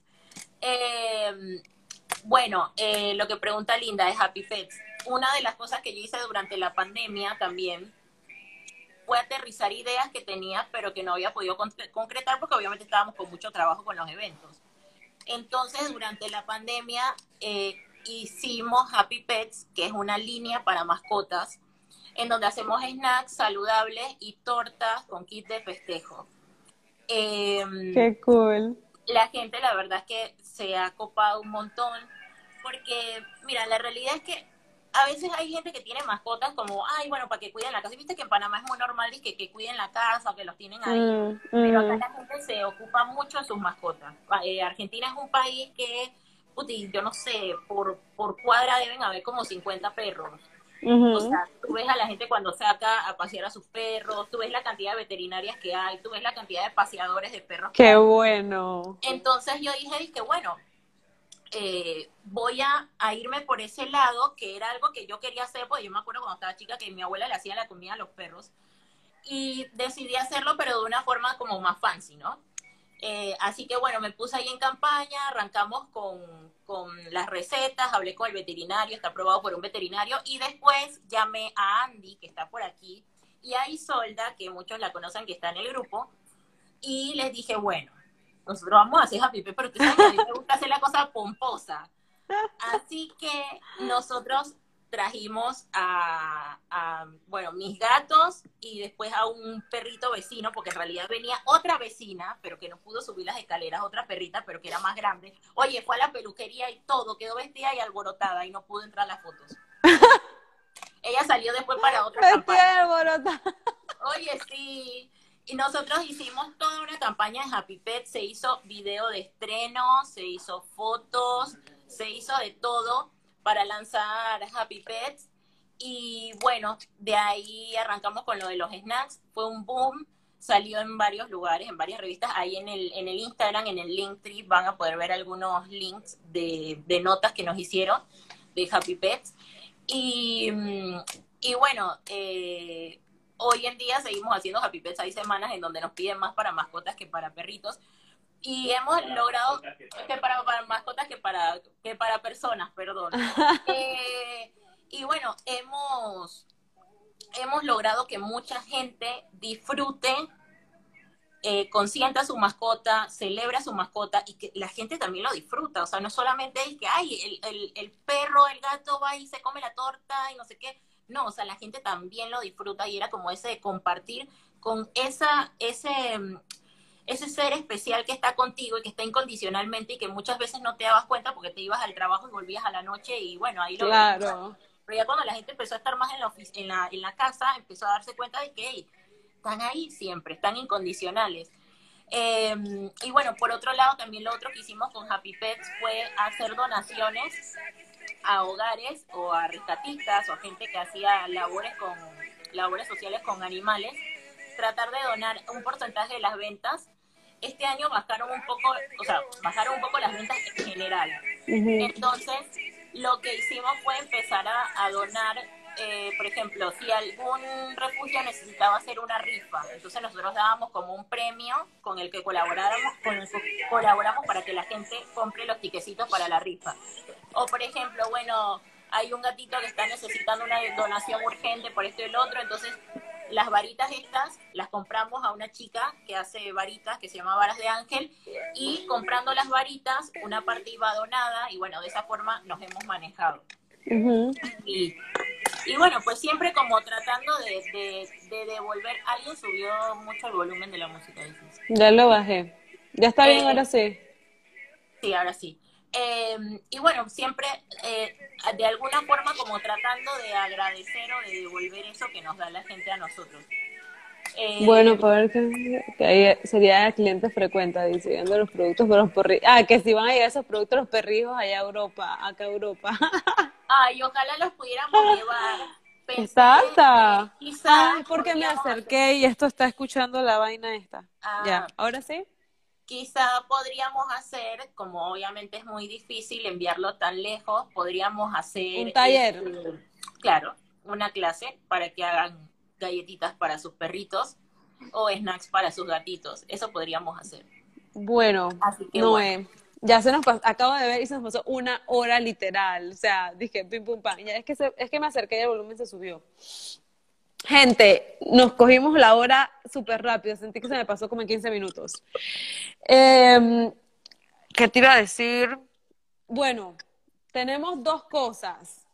Eh, bueno, eh, lo que pregunta Linda es Happy Pets. Una de las cosas que yo hice durante la pandemia también fue aterrizar ideas que tenía, pero que no había podido con- concretar porque obviamente estábamos con mucho trabajo con los eventos. Entonces, durante la pandemia eh, hicimos Happy Pets, que es una línea para mascotas, en donde hacemos snacks saludables y tortas con kit de festejo. Em, Qué cool. la gente la verdad es que se ha copado un montón porque mira la realidad es que a veces hay gente que tiene mascotas como ay bueno para que cuiden la casa y viste que en Panamá es muy normal y que, que cuiden la casa que los tienen ahí Mm, pero acá mm. la gente se ocupa mucho de sus mascotas Eh, Argentina es un país que puti, yo no sé por por cuadra deben haber como 50 perros Ujú. o sea, tú ves a la gente cuando saca a pasear a sus perros, tú ves la cantidad de veterinarias que hay, tú ves la cantidad de paseadores de perros que Qué hay. bueno. Entonces yo dije, que bueno, eh, voy a, a irme por ese lado, que era algo que yo quería hacer, porque yo me acuerdo cuando estaba chica que mi abuela le hacía la comida a los perros, y decidí hacerlo, pero de una forma como más fancy, ¿no? Eh, así que bueno, me puse ahí en campaña, arrancamos con, con las recetas, hablé con el veterinario, está aprobado por un veterinario, y después llamé a Andy, que está por aquí, y a Isolda, que muchos la conocen, que está en el grupo, y les dije, bueno, nosotros vamos a hacer Happy pero ustedes saben que a mí me gusta hacer la cosa pomposa. Así que nosotros trajimos a, a, bueno, mis gatos y después a un perrito vecino, porque en realidad venía otra vecina, pero que no pudo subir las escaleras, otra perrita, pero que era más grande. Oye, fue a la peluquería y todo, quedó vestida y alborotada y no pudo entrar a las fotos. Ella salió después para otra. Vestida de alborota. Oye, sí. Y nosotros hicimos toda una campaña de Happy Pet, se hizo video de estreno, se hizo fotos, se hizo de todo para lanzar Happy Pets. Y bueno, de ahí arrancamos con lo de los snacks, fue un boom, salió en varios lugares, en varias revistas, ahí en el, en el Instagram, en el Linktree van a poder ver algunos links de, de notas que nos hicieron de Happy Pets. Y, mm, y bueno, eh, hoy en día seguimos haciendo Happy Pets, hay semanas en donde nos piden más para mascotas que para perritos, y hemos logrado que para, para mascotas que para que para personas, perdón. Eh, y bueno, hemos hemos logrado que mucha gente disfrute, eh, consienta a su mascota, celebra a su mascota y que la gente también lo disfruta. O sea, no solamente es que, ay, el, el, el perro, el gato va y se come la torta y no sé qué. No, o sea, la gente también lo disfruta y era como ese de compartir con esa, ese, ese ser especial que está contigo y que está incondicionalmente y que muchas veces no te dabas cuenta porque te ibas al trabajo y volvías a la noche y bueno, ahí lo Claro. pero ya cuando la gente empezó a estar más en la, en la, en la casa, empezó a darse cuenta de que hey, están ahí siempre, están incondicionales. Eh, y bueno, por otro lado, también lo otro que hicimos con Happy Pets fue hacer donaciones a hogares o a rescatistas o a gente que hacía labores con labores sociales con animales, tratar de donar un porcentaje de las ventas. Este año bajaron un poco, o sea, bajaron un poco las ventas en general. Entonces, lo que hicimos fue empezar a, a donar, eh, por ejemplo, si algún refugio necesitaba hacer una rifa, entonces nosotros dábamos como un premio con el que colaboráramos, con el que colaboramos para que la gente compre los tiquecitos para la rifa. O por ejemplo, bueno, hay un gatito que está necesitando una donación urgente por esto y el otro, entonces las varitas estas las compramos a una chica que hace varitas, que se llama Varas de Ángel, y comprando las varitas, una parte iba donada, y bueno, de esa forma nos hemos manejado. Y, y bueno, pues siempre como tratando de, de, de devolver, alguien subió mucho el volumen de la música. Ya lo bajé. Ya está bien, Eh, ahora sí. Sí, ahora sí. Eh, y bueno, siempre eh, de alguna forma como tratando de agradecer o de devolver eso que nos da la gente a nosotros. Eh, Bueno, para ver que, que ahí sería cliente frecuente, dice, viendo los productos para los perrijos. Ah, que si van a llegar esos productos los perrijos allá a Europa, acá a Europa. Ay, ojalá los pudiéramos llevar. Exacto. que quizá Ay, porque me acerqué y esto está escuchando la vaina esta. Ah. Ya, ahora sí. Quizá podríamos hacer, como obviamente es muy difícil enviarlo tan lejos, podríamos hacer Un taller. este, claro, una clase para que hagan galletitas para sus perritos o snacks para sus gatitos. Eso podríamos hacer. Bueno, Así que Noé, ya se nos pasó, acabo de ver y se nos pasó una hora literal. O sea, dije pim pum pam. Ya es que se- es que me acerqué y el volumen se subió. Gente, nos cogimos la hora súper rápido. Sentí que se me pasó como en 15 minutos. Em, ¿Qué te iba a decir? Bueno, tenemos dos cosas.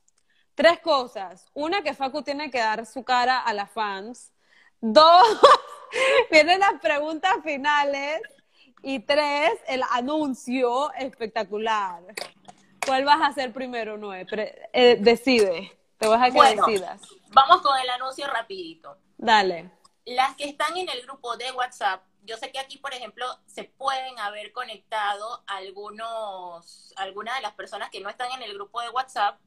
Tres cosas. Una, que Facu tiene que dar su cara a las fans. Dos, vienen las preguntas finales. Y tres, el anuncio espectacular. ¿Cuál vas a hacer primero, Noé? Eh, decide. Te vas a que Bueno. decidas. Vamos con el anuncio rapidito. Dale. Las que están en el grupo de WhatsApp, yo sé que aquí, por ejemplo, se pueden haber conectado algunos, algunas de las personas que no están en el grupo de WhatsApp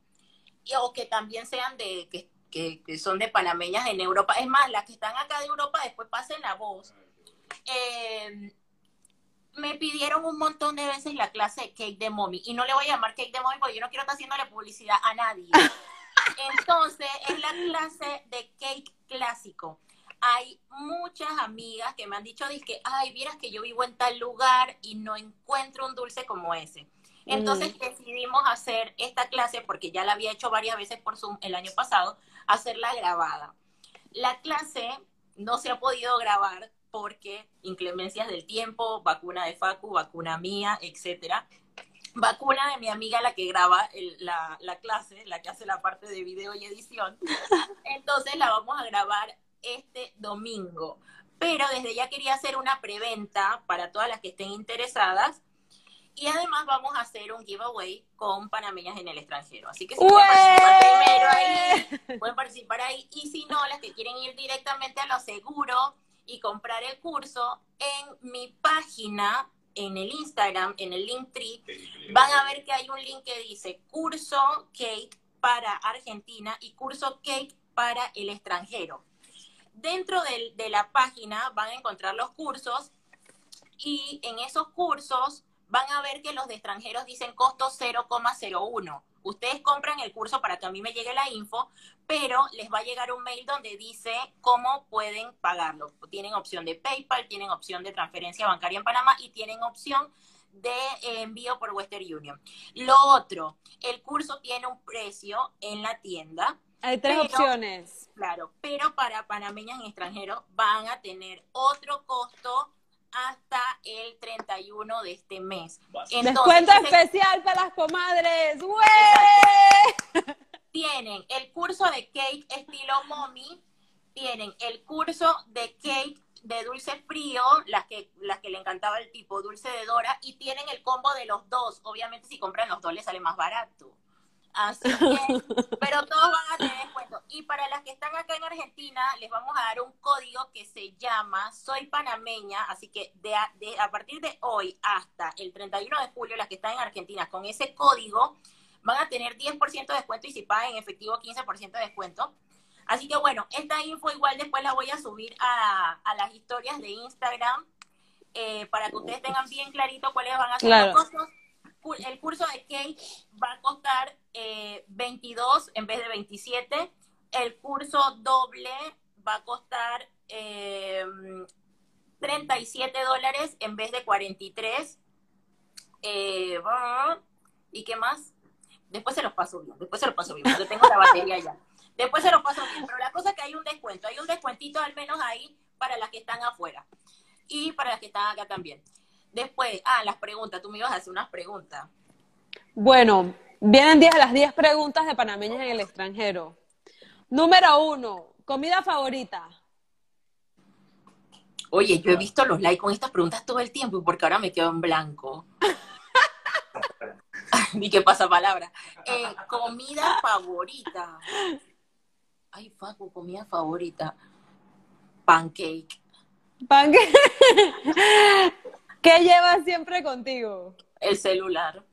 y, o que también sean de, que, que, que son de panameñas en Europa. Es más, las que están acá de Europa, después pasen la voz. Eh, me pidieron un montón de veces la clase de Cake de Mommy y no le voy a llamar Cake de Mommy porque yo no quiero estar haciéndole publicidad a nadie. Entonces, es la clase de cake clásico. Hay muchas amigas que me han dicho, que, ay, vieras que yo vivo en tal lugar y no encuentro un dulce como ese. Entonces decidimos hacer esta clase, porque ya la había hecho varias veces por Zoom el año pasado, hacerla grabada. La clase no se ha podido grabar porque inclemencias del tiempo, vacuna de Facu, vacuna mía, etcétera vacuna de mi amiga la que graba el- la, la clase, la que hace la parte de video y edición. Entonces la vamos a grabar este domingo. Pero desde ya quería hacer una preventa para todas las que estén interesadas. Y además vamos a hacer un giveaway con panameñas en el extranjero. Así que si pueden participar primero ahí, pueden participar ahí. Y si no, las que quieren ir directamente a lo seguro y comprar el curso en mi página, en el Instagram, en el Linktree, van a ver que hay un link que dice curso cake para Argentina y curso cake para el extranjero. Dentro del- de la página van a encontrar los cursos y en esos cursos van a ver que los de extranjeros dicen costo 0,01. Ustedes compran el curso para que a mí me llegue la info, pero les va a llegar un mail donde dice cómo pueden pagarlo. Tienen opción de PayPal, tienen opción de transferencia bancaria en Panamá y tienen opción de eh, envío por Western Union. Lo otro, el curso tiene un precio en la tienda. Hay tres Pero- opciones. Claro, pero para panameñas en extranjero van a tener otro costo hasta el 31 de este mes. Entonces, Descuento ese- especial para las comadres. ¡Güey! tienen el curso de cake estilo mommy, tienen el curso de cake de dulce frío, las que, las que le encantaba el tipo dulce de Dora, y tienen el combo de los dos. Obviamente, si compran los dos, les sale más barato. Así que, pero todos van a tener descuento. Y para las que están acá en Argentina, les vamos a dar un código que se llama Soy Panameña. Así que de a, de- a partir de hoy hasta el 31 de julio, las que están en Argentina con ese código van a tener 10% de descuento y si pagan en efectivo 15% de descuento. Así que bueno, esta info igual después la voy a subir a, a las historias de Instagram eh, para que ustedes tengan bien clarito cuáles van a ser Claro. los costos. El curso de cake va a costar eh, 22 en vez de 27. El curso doble va a costar eh, 37 dólares en vez de 43. Eh, ¿Y qué más? Después se los paso bien, después se los paso bien, porque tengo la batería ya. Después se los paso bien, pero la cosa es que hay un descuento, hay un descuentito al menos ahí para las que están afuera y para las que están acá también. Después, ah, las preguntas, tú me ibas a hacer unas preguntas. Bueno, vienen 10 a las 10 preguntas de panameñas en el extranjero. Número uno, comida favorita. Oye, yo he visto los likes con estas preguntas todo el tiempo porque ahora me quedo en blanco. Ni qué pasa palabra. Eh, comida favorita. Ay, Facu, comida favorita. Pancake. Panque- ¿Qué llevas siempre contigo? El celular.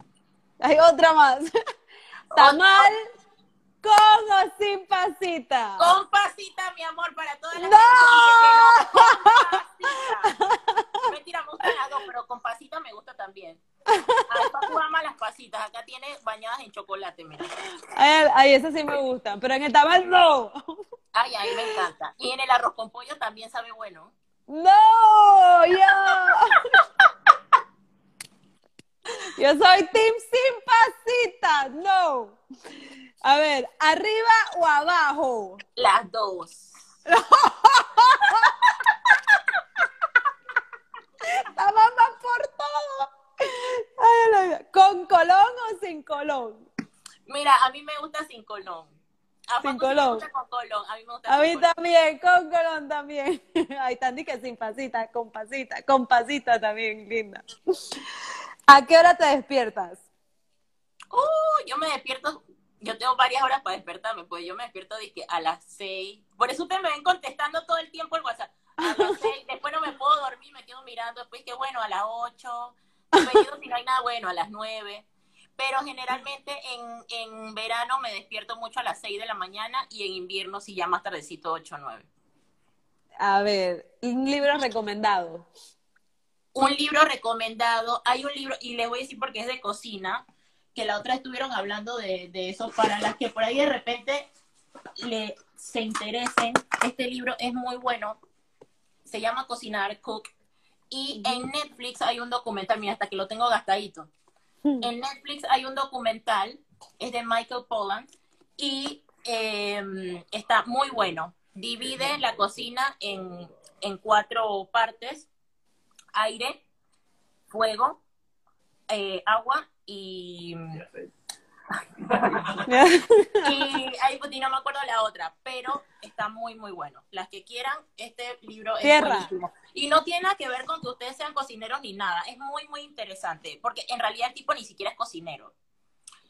Hay otra más. Tamal con o sin pasita. Con pasita, mi amor, para todas las ¡No! que con pasita. Mentira, me gustan las dos, pero con pasita me gusta también. Ay, Facu ama las pasitas. Acá tiene bañadas en chocolate, mira. Ay, ay, esas sí me gustan, pero en el tamal no. Ay, a mí me encanta. Y en el arroz con pollo también sabe bueno. No, yo. Yo soy team sin pasita, no. A ver, arriba o abajo. Las dos. La mamá por todo. Ay. ¿Con colón o sin colón? Mira, a mí me gusta sin colón. A Sin colón. gusta con colón. A mí me gusta A mí colón. también, con colón también. Ay, Tandy que sin pasita, con pasita, con pasita también, linda. ¿A qué hora te despiertas? Uh, yo me despierto, yo tengo varias horas para despertarme, pues yo me despierto dizque, a las seis. Por eso ustedes me ven contestando todo el tiempo el WhatsApp. A las seis, después no me puedo dormir, me quedo mirando, después que bueno, a las ocho. Después digo, si no hay nada bueno, a las nueve. Pero generalmente en, en verano me despierto mucho a las seis de la mañana y en invierno sí ya más tardecito, ocho o nueve. A ver, un libro recomendado. Un libro recomendado, hay un libro, y les voy a decir porque es de cocina, que la otra estuvieron hablando de, de eso, para las que por ahí de repente le, se interesen, este libro es muy bueno, se llama Cocinar Cook, y en Netflix hay un documental, mira, hasta que lo tengo gastadito, en Netflix hay un documental, es de Michael Pollan, y eh, está muy bueno, divide la cocina en, en cuatro partes, aire, fuego, eh, agua y, y ahí pues, no me acuerdo la otra, pero está muy muy bueno. Las que quieran, este libro es Tierra. buenísimo. Y no tiene nada que ver con que ustedes sean cocineros ni nada, es muy muy interesante, porque en realidad el tipo ni siquiera es cocinero.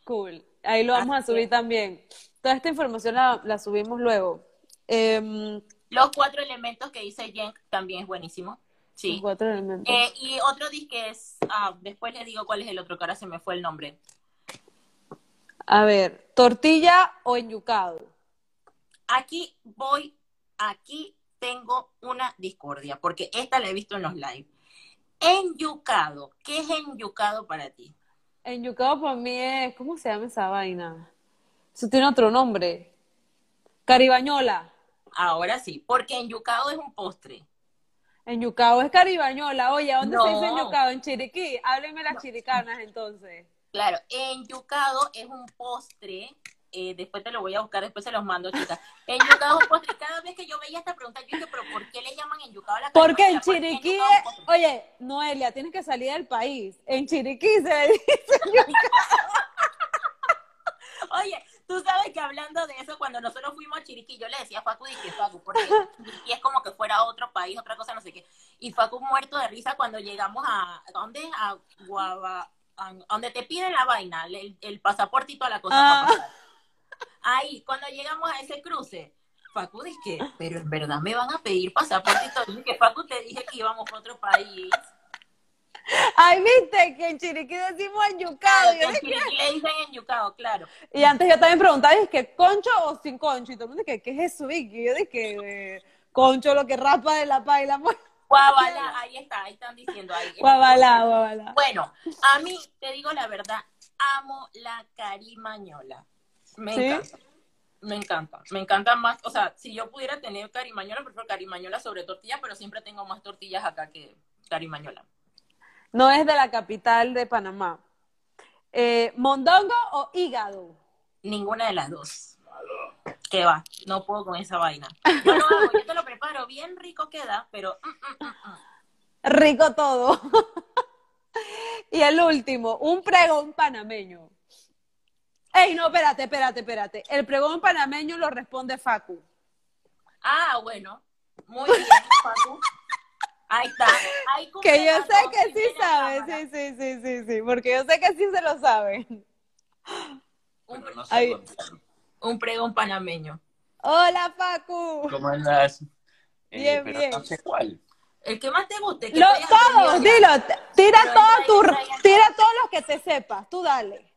Cool. Ahí lo vamos a subir es. también. Toda esta información la, la subimos luego. Em, Los cuatro elementos que dice Jen también es buenísimo. Sí. Cuatro elementos. Eh, y otro disque es, ah, después les digo cuál es el otro, que ahora se me fue el nombre. A ver, tortilla o enyucado. Aquí voy, aquí tengo una discordia, porque esta la he visto en los live. Enyucado, ¿qué es enyucado para ti? En yucado para mí es, ¿cómo se llama esa vaina? Eso tiene otro nombre. Caribañola. Ahora sí, porque en yucado es un postre. En yucao es caribañola. Oye, ¿a dónde se dice en yucao? En Chiriquí. Háblenme las chiricanas entonces. Claro, en yucado es un postre. eh, después te lo voy a buscar, después se los mando, chicas. En yucado es un postre. Cada vez que yo veía esta pregunta, yo dije, pero ¿por qué le llaman en yucado a la Porque en Chiriquí, yucado oye, Noelia, tienes que salir del país. En Chiriquí se le dice yucao. Oye, tú sabes que hablando de eso, cuando nosotros fuimos a Chiriquí, yo le decía a Facu, dije, Facu, porque Chiriquí es como que fuera otro país, otra cosa, no sé qué. Y Facu muerto de risa cuando llegamos a, ¿a ¿dónde? A Guava, a, a donde te piden la vaina, el, el pasaporte y toda la cosa. Ah. para pasar. Ahí, cuando llegamos a ese cruce, Facu dice, pero en verdad me van a pedir pasaporte y todo. Y que Facu te dije que íbamos para otro país. Ay, viste que en Chiriquí decimos en yucao. Claro, en Chiriquí le dicen en Yucao, claro. Y antes yo también preguntaba, es que concho o sin concho. Y todo el mundo dice, ¿qué es eso, Vicky? Yo dije, eh, concho lo que rapa de la pa y la muerte. Guabalá, ahí está, ahí están diciendo ahí. Guabalá, guabalá. Bueno, a mí, te digo la verdad, amo la carimañola. Me ¿Sí? encanta. Me encanta. Me encanta más. O sea, si yo pudiera tener carimañola, prefiero carimañola sobre tortilla, pero siempre tengo más tortillas acá que carimañola. No es de la capital de Panamá. Eh, ¿Mondongo o hígado? Ninguna de las dos. ¿Qué va? No puedo con esa vaina. Yo lo hago, yo te lo preparo, bien rico queda, pero mm, mm, mm. Rico todo. y el último, un pregón panameño. Ey, no, espérate, espérate, espérate. El pregón panameño lo responde Facu. Ah, bueno. Muy bien, Facu. Ahí está. Ahí Que yo sé que sí sabe, sí, sí, sí, sí, sí, porque yo sé que sí se lo sabe. Un, no sé un pregón panameño. Hola, Facu. ¿Cómo andas? Eh, Bien, pero bien. no sé cuál. El que más te guste. que Lo, hayas todos, dilo, tira Pero todo tu, tira todos los que te sepas, tú dale.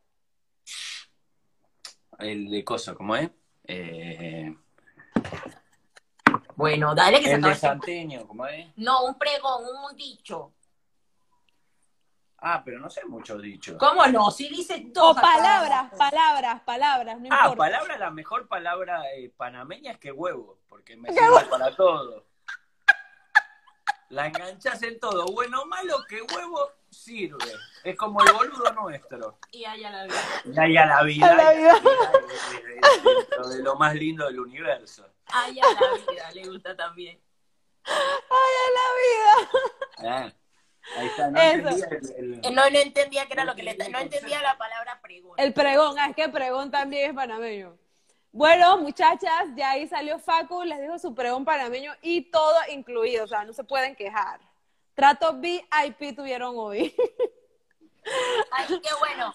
El de Coso, ¿cómo es? Eh, Bueno, dale que se el. Santeño, ¿cómo es? No, un pregón, un dicho. Ah, pero no sé muchos dichos. ¿Cómo no? Si dices O dos. acá. palabras, palabras, palabras, no Ah, importa. palabra, la mejor palabra eh, panameña es que huevo, porque me sirve para todo. La enganchas en todo, bueno o malo, que huevo sirve. Es como el boludo nuestro. Y allá la vida. Y ahí a la vida, la dentro de lo más lindo del universo. Allá la vida le gusta también. Ay, a la vida. Ah, ahí está, no Eso. entendía el- el- No, no entendía que era lo que le... No entendía la palabra pregón. El pregón, ah, es que pregón también es panameño. Bueno, muchachas, ya ahí salió Facu, les dijo su pregón panameño y todo incluido, o sea, no se pueden quejar. Trato VIP tuvieron hoy. Así que bueno.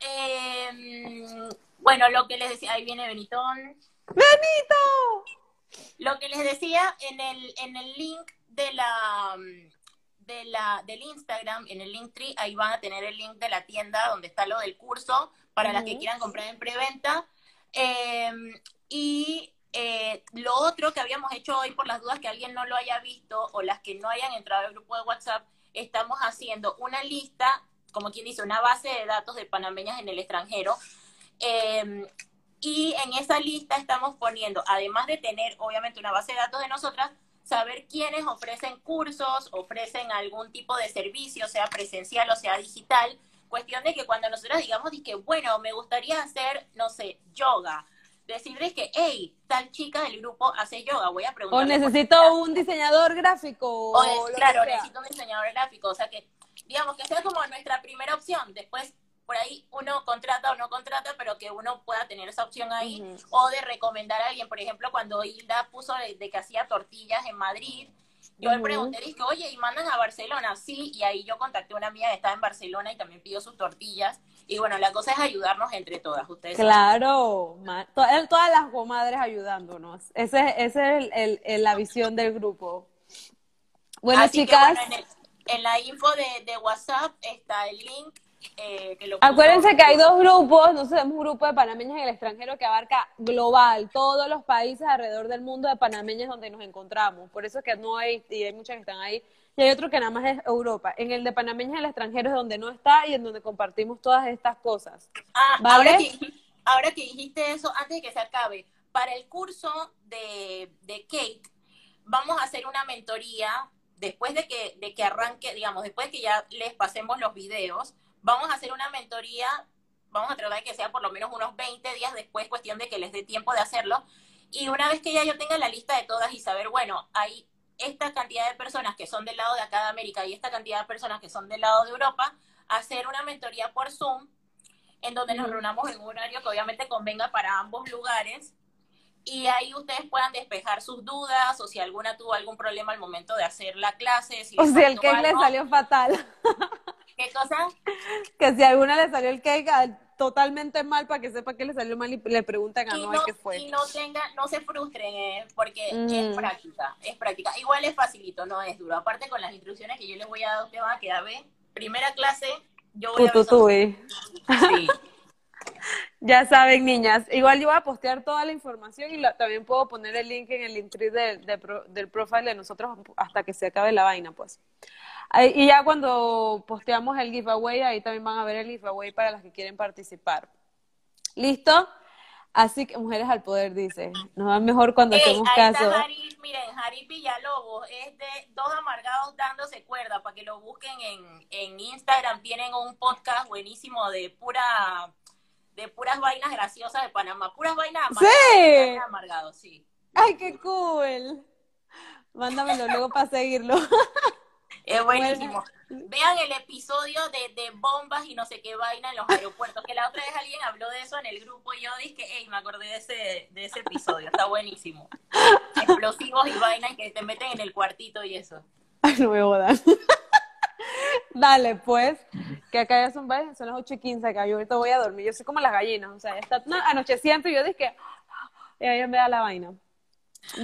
eh, bueno, lo que les decía, ahí viene Benitón. ¡Benito! Lo que les decía en el, en el link de la de la del Instagram, en el Linktree, ahí van a tener el link de la tienda donde está lo del curso para las que quieran comprar en preventa. Eh, y eh, lo otro que habíamos hecho hoy, por las dudas que alguien no lo haya visto o las que no hayan entrado al grupo de WhatsApp, estamos haciendo una lista, como quien dice, una base de datos de panameñas en el extranjero. Eh, y en esa lista estamos poniendo, además de tener obviamente una base de datos de nosotras, saber quiénes ofrecen cursos, ofrecen algún tipo de servicio, sea presencial o sea digital. Cuestión de que cuando nosotros digamos que, bueno, me gustaría hacer, no sé, yoga, decirles que, hey, tal chica del grupo hace yoga, voy a O preguntar. necesito un diseñador gráfico. O O claro, necesito un diseñador gráfico, o sea que, digamos, que sea como nuestra primera opción. Después, por ahí uno contrata o no contrata, pero que uno pueda tener esa opción ahí. O de recomendar a alguien, por ejemplo, cuando Hilda puso de, de que hacía tortillas en Madrid, yo le pregunté, dije, oye, ¿y mandan a Barcelona? Sí, y ahí yo contacté a una amiga que estaba en Barcelona y también pidió sus tortillas. Y bueno, la cosa es ayudarnos entre todas, ustedes. Claro, ma- to- eh, todas las comadres ayudándonos. Esa es, ese es el- el- el- la visión del grupo. Bueno, Así que, chicas, bueno, en, la info de, de WhatsApp está el link. eh, que acuérdense que hay dos grupos. Nosotros tenemos un grupo de panameñas en el extranjero que abarca global, todos los países alrededor del mundo de panameñas donde nos encontramos. Por eso es que no hay, y hay muchas que están ahí, y hay otro que nada más es Europa. En el de panameñas el extranjero es donde no está y en donde compartimos todas estas cosas. Ah, ¿Vale? ahora, que, ahora que dijiste eso, antes de que se acabe, para el curso de, de Kate, vamos a hacer una mentoría después de que, de que arranque, digamos, después de que ya les pasemos los videos, vamos a hacer una mentoría, vamos a tratar de que sea por lo menos unos 20 días después, cuestión de que les dé tiempo de hacerlo. Y una vez que ya yo tenga la lista de todas y saber, bueno, hay esta cantidad de personas que son del lado de acá de América y esta cantidad de personas que son del lado de Europa, hacer una mentoría por Zoom en donde nos reunamos en un horario que obviamente convenga para ambos lugares y ahí ustedes puedan despejar sus dudas o si alguna tuvo algún problema al momento de hacer la clase. Si O si el cake le algo. salió fatal. ¿Qué cosa? Que si a alguna le salió el cake totalmente mal, para que sepa que le salió mal y le preguntan a y no, qué fue. y no tengan, no se frustren, eh, porque Mm. es práctica, es práctica. Igual es facilito, no es duro. Aparte con las instrucciones que yo les voy a dar, ustedes van a quedar, ve, primera clase, yo voy a Tututui. Sí. Ya saben, niñas. Igual yo voy a postear toda la información y la- también puedo poner el link en el del, de pro- del profile de nosotros hasta que se acabe la vaina, pues. Y ya cuando posteamos el giveaway, ahí también van a ver el giveaway para las que quieren participar. ¿Listo? Así que mujeres al poder, dice. Nos va mejor cuando Ey, hacemos ahí caso. está Jari, miren, Jari Villalobos, es de dos amargados dándose cuerda, para que lo busquen en, en Instagram, tienen un podcast buenísimo de pura de puras vainas graciosas de Panamá, puras vainas amargadas, ¡Sí! amargados, sí. ¡Ay, qué cool! Mándamelo luego para seguirlo. Es buenísimo. Vean el episodio de, de bombas y no sé qué vaina en los aeropuertos, que la otra vez alguien habló de eso en el grupo y yo dije, hey, me acordé de ese, de ese episodio, está buenísimo. Explosivos y vainas que te meten en el cuartito y eso. Ay, no me jodan. Dale, pues, que acá ya son, son las 8 y 15 acá, yo ahorita voy a dormir, yo soy como las gallinas, o sea, ya está no, anocheciendo y yo dije, y ahí me da la vaina.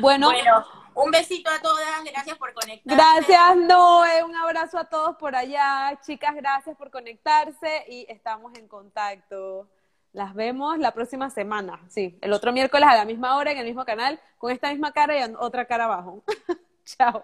Bueno, Bueno, un besito a todas, gracias por conectarse. gracias Noé, un abrazo a todos por allá, chicas, gracias por conectarse y estamos en contacto. Las vemos la próxima semana, sí, el otro miércoles a la misma hora en el mismo canal, con esta misma cara y otra cara abajo. Chao.